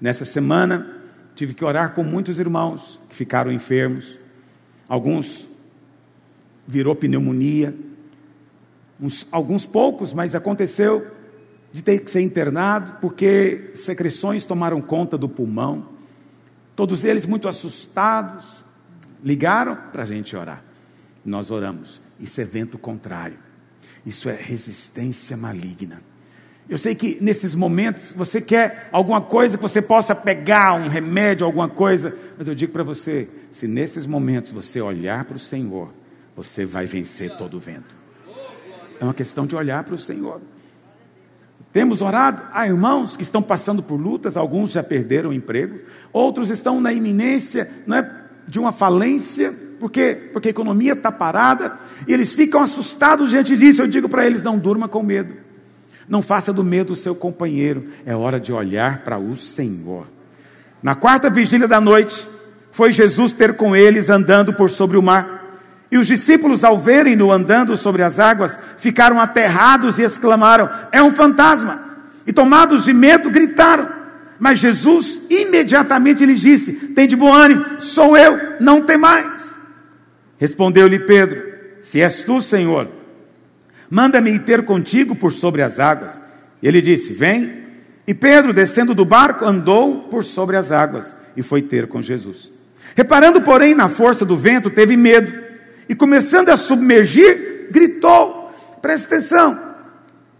Nessa semana, tive que orar com muitos irmãos que ficaram enfermos. Alguns virou pneumonia. Uns, alguns poucos, mas aconteceu de ter que ser internado porque secreções tomaram conta do pulmão. Todos eles muito assustados, ligaram para a gente orar. Nós oramos. Isso é vento contrário. Isso é resistência maligna. Eu sei que nesses momentos você quer alguma coisa que você possa pegar, um remédio, alguma coisa, mas eu digo para você: se nesses momentos você olhar para o Senhor, você vai vencer todo o vento. É uma questão de olhar para o Senhor. Temos orado há irmãos que estão passando por lutas, alguns já perderam o emprego, outros estão na iminência não é, de uma falência, porque, porque a economia está parada, e eles ficam assustados diante disso. Eu digo para eles: não durma com medo, não faça do medo o seu companheiro, é hora de olhar para o Senhor. Na quarta vigília da noite, foi Jesus ter com eles andando por sobre o mar. E os discípulos, ao verem-no andando sobre as águas, ficaram aterrados e exclamaram: É um fantasma! E tomados de medo, gritaram. Mas Jesus imediatamente lhes disse: Tem de bom ânimo, sou eu, não tem mais. Respondeu-lhe Pedro: Se és tu, Senhor, manda-me ir ter contigo por sobre as águas. Ele disse: Vem. E Pedro, descendo do barco, andou por sobre as águas e foi ter com Jesus. Reparando, porém, na força do vento, teve medo e começando a submergir, gritou. Presta atenção.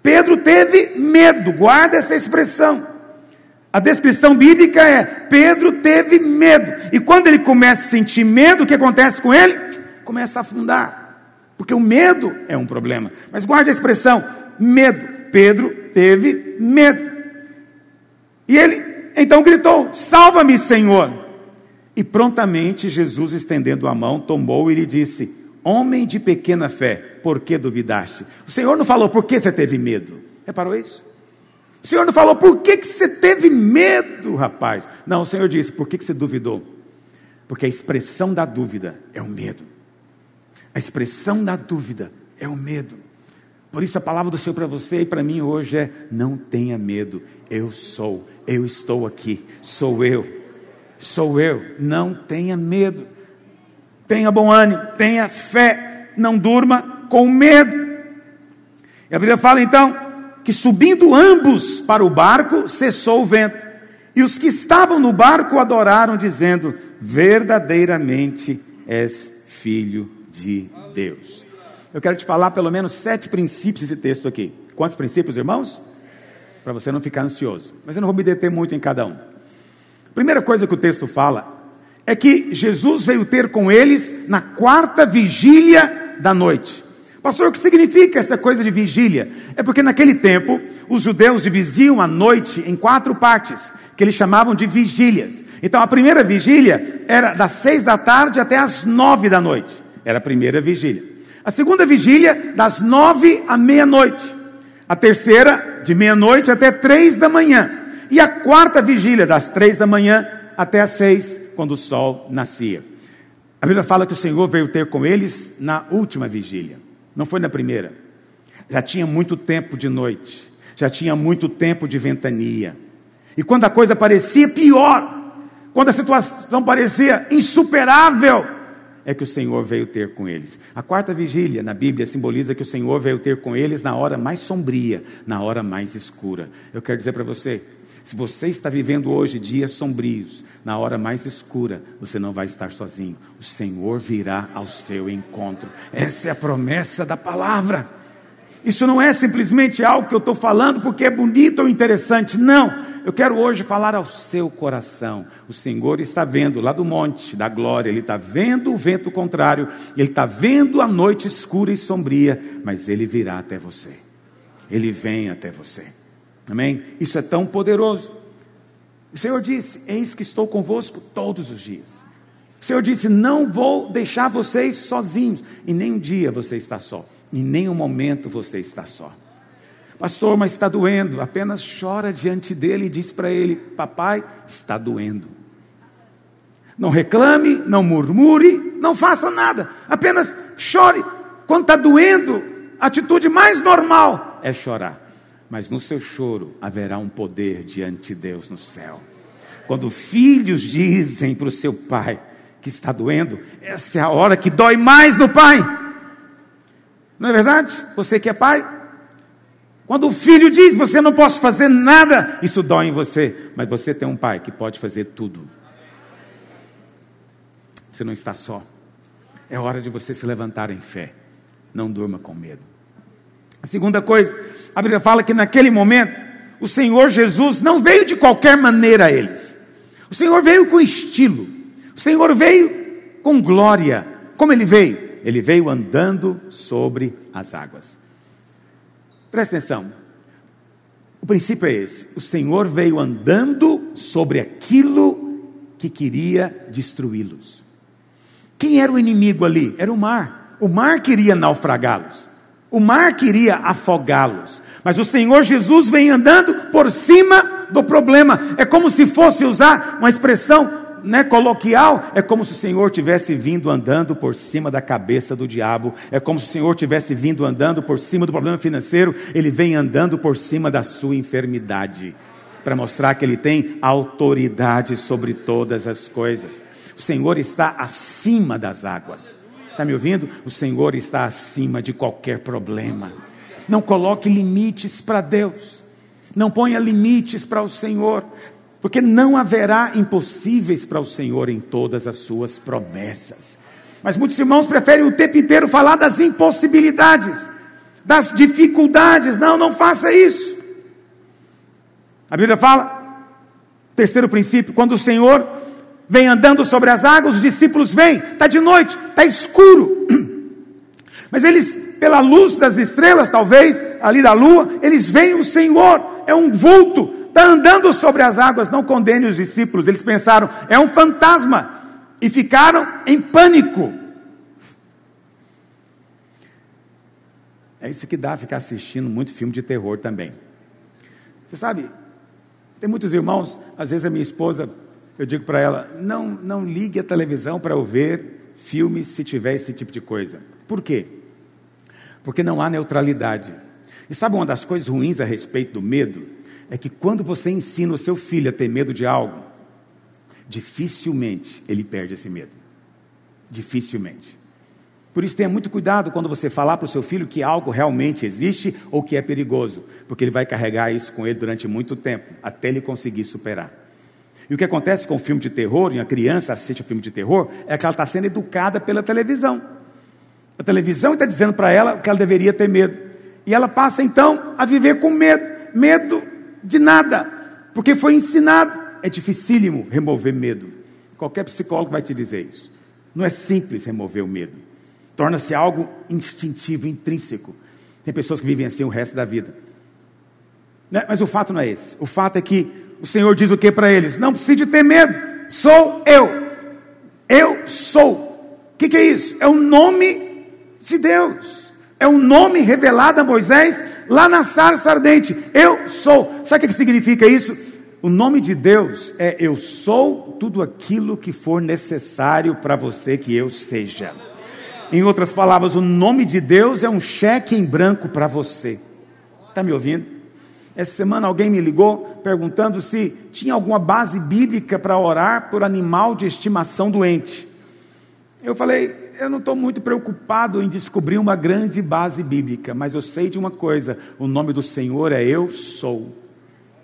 Pedro teve medo, guarda essa expressão. A descrição bíblica é: Pedro teve medo. E quando ele começa a sentir medo, o que acontece com ele? Começa a afundar. Porque o medo é um problema. Mas guarde a expressão: medo. Pedro teve medo. E ele então gritou: Salva-me, Senhor. E prontamente Jesus, estendendo a mão, tomou e lhe disse: Homem de pequena fé, por que duvidaste? O Senhor não falou por que você teve medo. Reparou isso? O Senhor não falou por que, que você teve medo, rapaz. Não, o Senhor disse por que, que você duvidou. Porque a expressão da dúvida é o medo. A expressão da dúvida é o medo. Por isso a palavra do Senhor para você e para mim hoje é: não tenha medo, eu sou, eu estou aqui, sou eu, sou eu, não tenha medo tenha bom ânimo, tenha fé, não durma com medo. E a Bíblia fala então que subindo ambos para o barco, cessou o vento. E os que estavam no barco adoraram, dizendo: Verdadeiramente és filho de Deus. Eu quero te falar pelo menos sete princípios desse texto aqui. Quantos princípios, irmãos? Para você não ficar ansioso. Mas eu não vou me deter muito em cada um. Primeira coisa que o texto fala é que Jesus veio ter com eles na quarta vigília da noite. Pastor, o que significa essa coisa de vigília? É porque naquele tempo os judeus dividiam a noite em quatro partes, que eles chamavam de vigílias. Então a primeira vigília era das seis da tarde até as nove da noite. Era a primeira vigília. A segunda vigília, das nove à meia-noite. A terceira, de meia-noite até três da manhã. E a quarta vigília, das três da manhã até as seis quando o sol nascia. A Bíblia fala que o Senhor veio ter com eles na última vigília, não foi na primeira. Já tinha muito tempo de noite, já tinha muito tempo de ventania. E quando a coisa parecia pior, quando a situação parecia insuperável, é que o Senhor veio ter com eles. A quarta vigília na Bíblia simboliza que o Senhor veio ter com eles na hora mais sombria, na hora mais escura. Eu quero dizer para você, se você está vivendo hoje dias sombrios, na hora mais escura, você não vai estar sozinho. O Senhor virá ao seu encontro. Essa é a promessa da palavra. Isso não é simplesmente algo que eu estou falando porque é bonito ou interessante. Não eu quero hoje falar ao seu coração. O Senhor está vendo lá do monte da glória, Ele está vendo o vento contrário, Ele está vendo a noite escura e sombria, mas Ele virá até você. Ele vem até você. Amém? Isso é tão poderoso. O Senhor disse: Eis que estou convosco todos os dias. O Senhor disse: Não vou deixar vocês sozinhos. E nem um dia você está só. Em nenhum momento você está só. Pastor, mas está doendo. Apenas chora diante dele e diz para ele: Papai, está doendo. Não reclame, não murmure, não faça nada. Apenas chore. Quando está doendo, a atitude mais normal é chorar. Mas no seu choro haverá um poder diante de Deus no céu. Quando filhos dizem para o seu pai que está doendo, essa é a hora que dói mais no pai. Não é verdade? Você que é pai, quando o filho diz, você não posso fazer nada, isso dói em você, mas você tem um pai que pode fazer tudo. Você não está só. É hora de você se levantar em fé. Não durma com medo. A segunda coisa, a Bíblia fala que naquele momento, o Senhor Jesus não veio de qualquer maneira a eles. O Senhor veio com estilo. O Senhor veio com glória. Como ele veio? Ele veio andando sobre as águas. Presta atenção. O princípio é esse: o Senhor veio andando sobre aquilo que queria destruí-los. Quem era o inimigo ali? Era o mar. O mar queria naufragá-los. O mar queria afogá-los. Mas o Senhor Jesus vem andando por cima do problema. É como se fosse usar uma expressão né, coloquial, é como se o Senhor tivesse vindo andando por cima da cabeça do diabo, é como se o Senhor tivesse vindo andando por cima do problema financeiro, ele vem andando por cima da sua enfermidade, para mostrar que ele tem autoridade sobre todas as coisas. O Senhor está acima das águas. Está me ouvindo? O Senhor está acima de qualquer problema. Não coloque limites para Deus. Não ponha limites para o Senhor porque não haverá impossíveis para o Senhor em todas as suas promessas. Mas muitos irmãos preferem o tempo inteiro falar das impossibilidades, das dificuldades. Não, não faça isso. A Bíblia fala, terceiro princípio, quando o Senhor vem andando sobre as águas, os discípulos vêm, está de noite, está escuro. Mas eles, pela luz das estrelas, talvez, ali da lua, eles veem o Senhor, é um vulto, está andando sobre as águas, não condene os discípulos. Eles pensaram, é um fantasma, e ficaram em pânico. É isso que dá ficar assistindo muito filme de terror também. Você sabe, tem muitos irmãos, às vezes a minha esposa, eu digo para ela, não, não ligue a televisão para eu ver filmes se tiver esse tipo de coisa. Por quê? Porque não há neutralidade. E sabe uma das coisas ruins a respeito do medo? é que quando você ensina o seu filho a ter medo de algo, dificilmente ele perde esse medo. Dificilmente. Por isso tenha muito cuidado quando você falar para o seu filho que algo realmente existe ou que é perigoso, porque ele vai carregar isso com ele durante muito tempo, até ele conseguir superar. E o que acontece com o filme de terror, e a criança assiste o filme de terror, é que ela está sendo educada pela televisão. A televisão está dizendo para ela que ela deveria ter medo. E ela passa então a viver com medo. Medo de nada, porque foi ensinado. É dificílimo remover medo. Qualquer psicólogo vai te dizer isso. Não é simples remover o medo. Torna-se algo instintivo, intrínseco. Tem pessoas que vivem assim o resto da vida. Né? Mas o fato não é esse. O fato é que o Senhor diz o que para eles? Não precise ter medo. Sou eu. Eu sou. O que, que é isso? É o nome de Deus. É um nome revelado a Moisés lá na sarça ardente. Eu sou. Sabe o que significa isso? O nome de Deus é eu sou tudo aquilo que for necessário para você que eu seja. Em outras palavras, o nome de Deus é um cheque em branco para você. Está me ouvindo? Essa semana alguém me ligou perguntando se tinha alguma base bíblica para orar por animal de estimação doente. Eu falei, eu não estou muito preocupado em descobrir uma grande base bíblica, mas eu sei de uma coisa: o nome do Senhor é Eu Sou.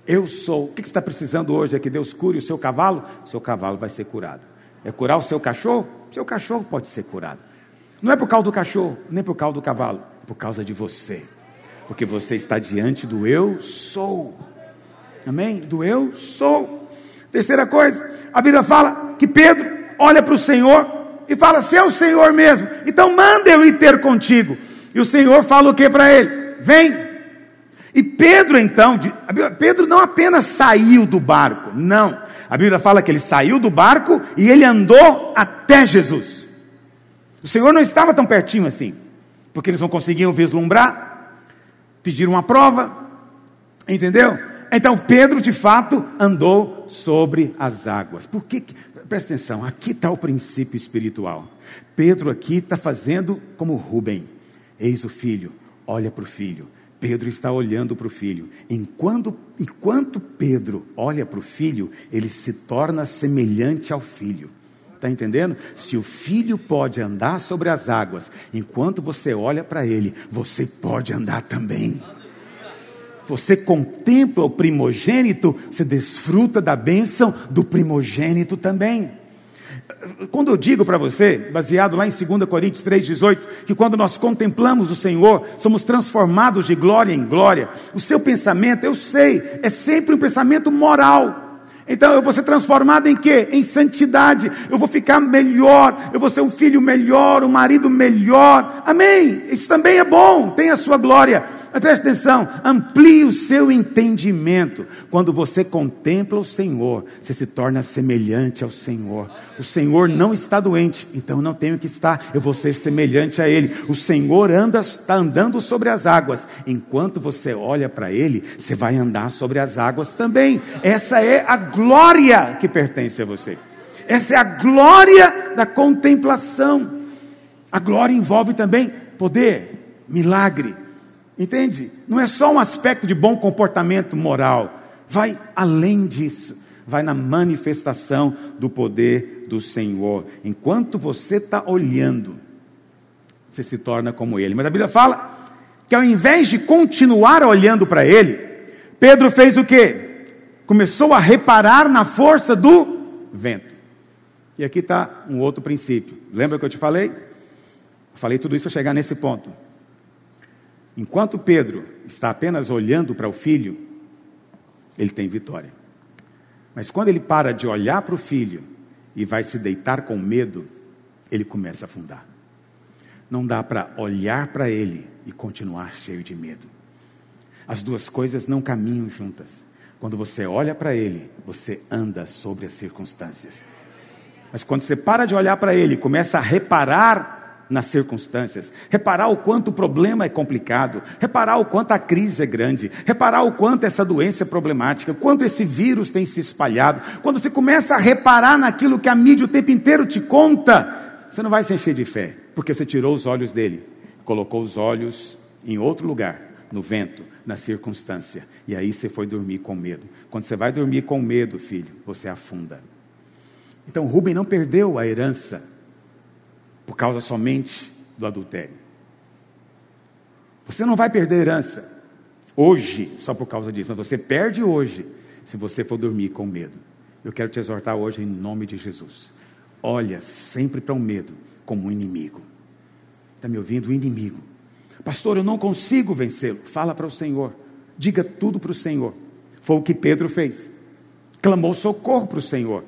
Eu sou. O que você está precisando hoje? É que Deus cure o seu cavalo? Seu cavalo vai ser curado. É curar o seu cachorro? Seu cachorro pode ser curado. Não é por causa do cachorro, nem por causa do cavalo, é por causa de você. Porque você está diante do eu sou. Amém? Do eu sou. Terceira coisa, a Bíblia fala que Pedro olha para o Senhor e fala: Se é o Senhor mesmo, então manda eu ir ter contigo. E o Senhor fala o que para ele? Vem. E Pedro, então, Pedro não apenas saiu do barco, não. A Bíblia fala que ele saiu do barco e ele andou até Jesus. O Senhor não estava tão pertinho assim, porque eles não conseguiam vislumbrar, pediram uma prova, entendeu? Então Pedro, de fato, andou sobre as águas. Por que? Presta atenção, aqui está o princípio espiritual. Pedro aqui está fazendo como Rubem: eis o filho, olha para o filho Pedro está olhando para o filho. Enquanto, enquanto Pedro olha para o filho, ele se torna semelhante ao filho. Está entendendo? Se o filho pode andar sobre as águas, enquanto você olha para ele, você pode andar também. Você contempla o primogênito, você desfruta da bênção do primogênito também. Quando eu digo para você, baseado lá em 2 Coríntios 3,18, que quando nós contemplamos o Senhor, somos transformados de glória em glória, o seu pensamento, eu sei, é sempre um pensamento moral. Então eu vou ser transformado em quê? Em santidade. Eu vou ficar melhor, eu vou ser um filho melhor, um marido melhor. Amém. Isso também é bom, tem a sua glória. Mas preste atenção, amplie o seu entendimento. Quando você contempla o Senhor, você se torna semelhante ao Senhor. O Senhor não está doente, então não tenho que estar, eu vou ser semelhante a Ele. O Senhor anda, está andando sobre as águas. Enquanto você olha para Ele, você vai andar sobre as águas também. Essa é a glória que pertence a você. Essa é a glória da contemplação. A glória envolve também poder, milagre, Entende? Não é só um aspecto de bom comportamento moral. Vai além disso. Vai na manifestação do poder do Senhor. Enquanto você está olhando, você se torna como Ele. Mas a Bíblia fala que ao invés de continuar olhando para Ele, Pedro fez o quê? Começou a reparar na força do vento. E aqui está um outro princípio. Lembra que eu te falei? falei tudo isso para chegar nesse ponto. Enquanto Pedro está apenas olhando para o filho, ele tem vitória. Mas quando ele para de olhar para o filho e vai se deitar com medo, ele começa a afundar. Não dá para olhar para ele e continuar cheio de medo. As duas coisas não caminham juntas. Quando você olha para ele, você anda sobre as circunstâncias. Mas quando você para de olhar para ele e começa a reparar nas circunstâncias, reparar o quanto o problema é complicado, reparar o quanto a crise é grande, reparar o quanto essa doença é problemática, quanto esse vírus tem se espalhado. Quando você começa a reparar naquilo que a mídia o tempo inteiro te conta, você não vai se encher de fé, porque você tirou os olhos dele, colocou os olhos em outro lugar, no vento, na circunstância, e aí você foi dormir com medo. Quando você vai dormir com medo, filho, você afunda. Então Rubem não perdeu a herança por causa somente do adultério. Você não vai perder herança hoje só por causa disso, mas você perde hoje se você for dormir com medo. Eu quero te exortar hoje em nome de Jesus. Olha sempre para o medo como um inimigo. Está me ouvindo? O inimigo. Pastor, eu não consigo vencê-lo. Fala para o Senhor. Diga tudo para o Senhor. Foi o que Pedro fez. Clamou socorro para o Senhor.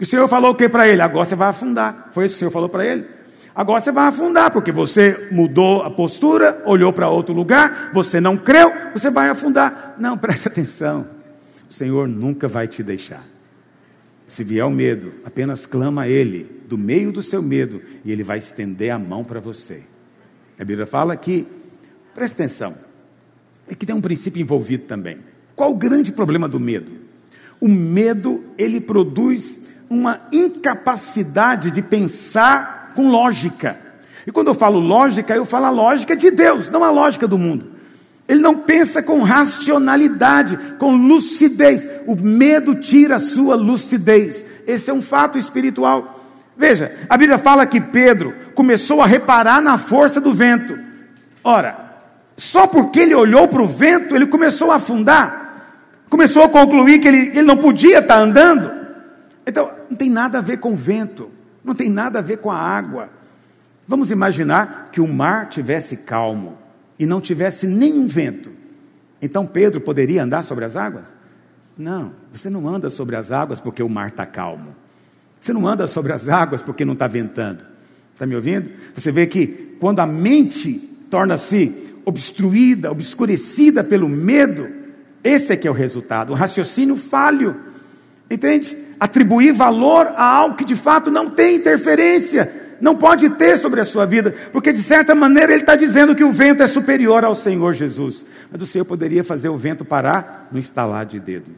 E o Senhor falou o que para ele? Agora você vai afundar. Foi isso que o Senhor falou para ele? Agora você vai afundar, porque você mudou a postura, olhou para outro lugar, você não creu, você vai afundar. Não, preste atenção. O Senhor nunca vai te deixar. Se vier o medo, apenas clama a Ele, do meio do seu medo, e Ele vai estender a mão para você. A Bíblia fala que, preste atenção, é que tem um princípio envolvido também. Qual o grande problema do medo? O medo, ele produz uma incapacidade de pensar com lógica. E quando eu falo lógica, eu falo a lógica de Deus, não a lógica do mundo. Ele não pensa com racionalidade, com lucidez. O medo tira a sua lucidez. Esse é um fato espiritual. Veja, a Bíblia fala que Pedro começou a reparar na força do vento. Ora, só porque ele olhou para o vento, ele começou a afundar. Começou a concluir que ele, ele não podia estar andando. Então, não tem nada a ver com o vento, não tem nada a ver com a água. Vamos imaginar que o mar tivesse calmo e não tivesse nenhum vento. Então Pedro poderia andar sobre as águas? Não, você não anda sobre as águas porque o mar está calmo. Você não anda sobre as águas porque não está ventando. Está me ouvindo? Você vê que quando a mente torna-se obstruída, obscurecida pelo medo, esse é que é o resultado, o raciocínio falho. Entende? Atribuir valor a algo que de fato não tem interferência não pode ter sobre a sua vida, porque de certa maneira ele está dizendo que o vento é superior ao Senhor Jesus. Mas o Senhor poderia fazer o vento parar no estalar de dedo.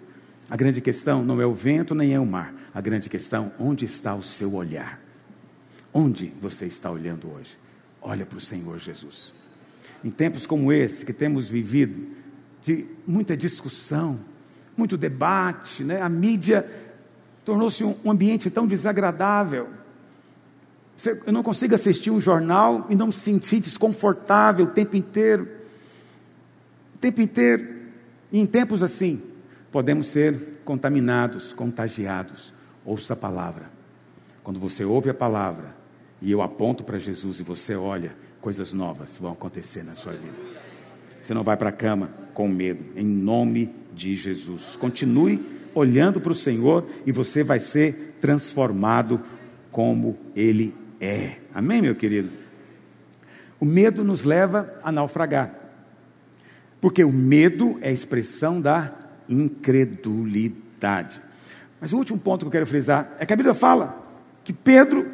A grande questão não é o vento nem é o mar. A grande questão, onde está o seu olhar? Onde você está olhando hoje? Olha para o Senhor Jesus. Em tempos como esse que temos vivido, de muita discussão, muito debate, né? a mídia tornou-se um ambiente tão desagradável. Eu não consigo assistir um jornal e não me sentir desconfortável o tempo inteiro. O tempo inteiro. E em tempos assim, podemos ser contaminados, contagiados. Ouça a palavra. Quando você ouve a palavra e eu aponto para Jesus e você olha, coisas novas vão acontecer na sua vida. Você não vai para a cama com medo, em nome de Jesus. Continue olhando para o Senhor e você vai ser transformado como Ele é. Amém, meu querido? O medo nos leva a naufragar. Porque o medo é a expressão da incredulidade. Mas o último ponto que eu quero frisar é que a Bíblia fala que Pedro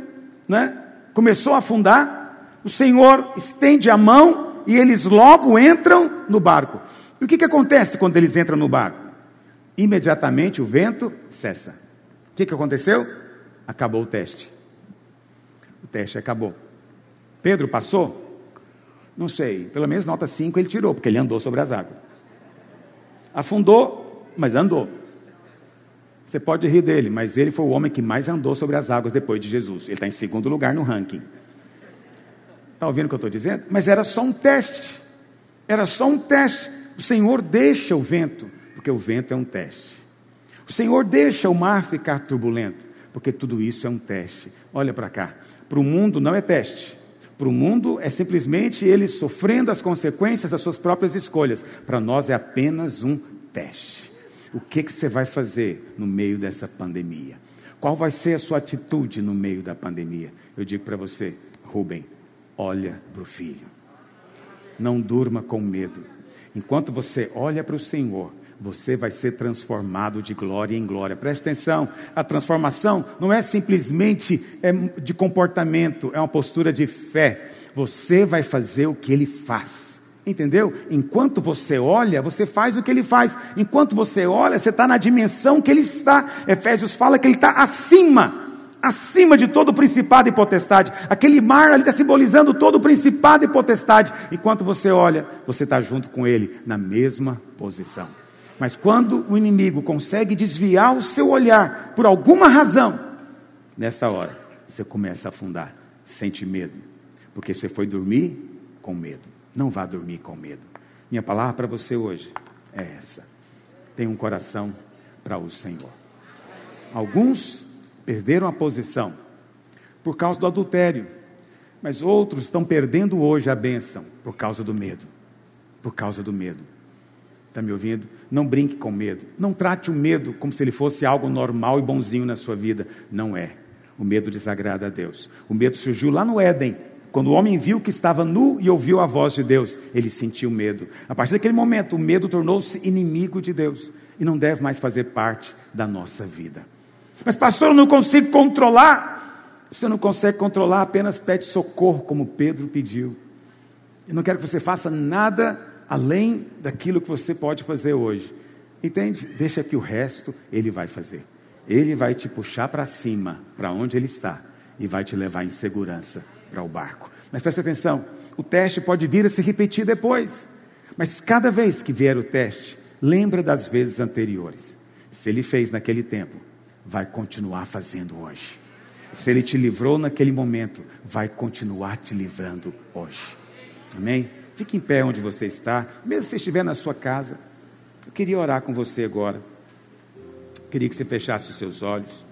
né, começou a afundar, o Senhor estende a mão e eles logo entram no barco. E o que, que acontece quando eles entram no barco? Imediatamente o vento cessa. O que, que aconteceu? Acabou o teste. O teste acabou. Pedro passou? Não sei, pelo menos nota 5 ele tirou, porque ele andou sobre as águas. Afundou, mas andou. Você pode rir dele, mas ele foi o homem que mais andou sobre as águas depois de Jesus. Ele está em segundo lugar no ranking. Está ouvindo o que eu estou dizendo? Mas era só um teste. Era só um teste. O Senhor deixa o vento, porque o vento é um teste. O Senhor deixa o mar ficar turbulento, porque tudo isso é um teste. Olha para cá. Para o mundo não é teste. Para o mundo é simplesmente ele sofrendo as consequências das suas próprias escolhas. Para nós é apenas um teste. O que, que você vai fazer no meio dessa pandemia? Qual vai ser a sua atitude no meio da pandemia? Eu digo para você, Rubem, olha para o filho. Não durma com medo. Enquanto você olha para o Senhor, você vai ser transformado de glória em glória. Preste atenção, a transformação não é simplesmente é, de comportamento, é uma postura de fé. Você vai fazer o que ele faz. Entendeu? Enquanto você olha, você faz o que ele faz. Enquanto você olha, você está na dimensão que ele está. Efésios fala que ele está acima acima de todo principado e potestade. Aquele mar ali está simbolizando todo principado e potestade. Enquanto você olha, você está junto com ele na mesma posição. Mas quando o inimigo consegue desviar o seu olhar por alguma razão, nessa hora você começa a afundar, sente medo, porque você foi dormir com medo. Não vá dormir com medo. Minha palavra para você hoje é essa: tenha um coração para o Senhor. Alguns perderam a posição por causa do adultério, mas outros estão perdendo hoje a bênção por causa do medo. Por causa do medo. Está me ouvindo? Não brinque com medo. Não trate o medo como se ele fosse algo normal e bonzinho na sua vida. Não é. O medo desagrada a Deus. O medo surgiu lá no Éden, quando o homem viu que estava nu e ouviu a voz de Deus, ele sentiu medo. A partir daquele momento, o medo tornou-se inimigo de Deus e não deve mais fazer parte da nossa vida. Mas, pastor, eu não consigo controlar. Você não consegue controlar, apenas pede socorro, como Pedro pediu. Eu não quero que você faça nada além daquilo que você pode fazer hoje. Entende? Deixa que o resto ele vai fazer. Ele vai te puxar para cima, para onde ele está, e vai te levar em segurança para o barco. Mas preste atenção: o teste pode vir a se repetir depois. Mas cada vez que vier o teste, lembra das vezes anteriores. Se ele fez naquele tempo, vai continuar fazendo hoje. Se ele te livrou naquele momento, vai continuar te livrando hoje. Amém? Fique em pé onde você está, mesmo se estiver na sua casa. Eu queria orar com você agora. Eu queria que você fechasse os seus olhos.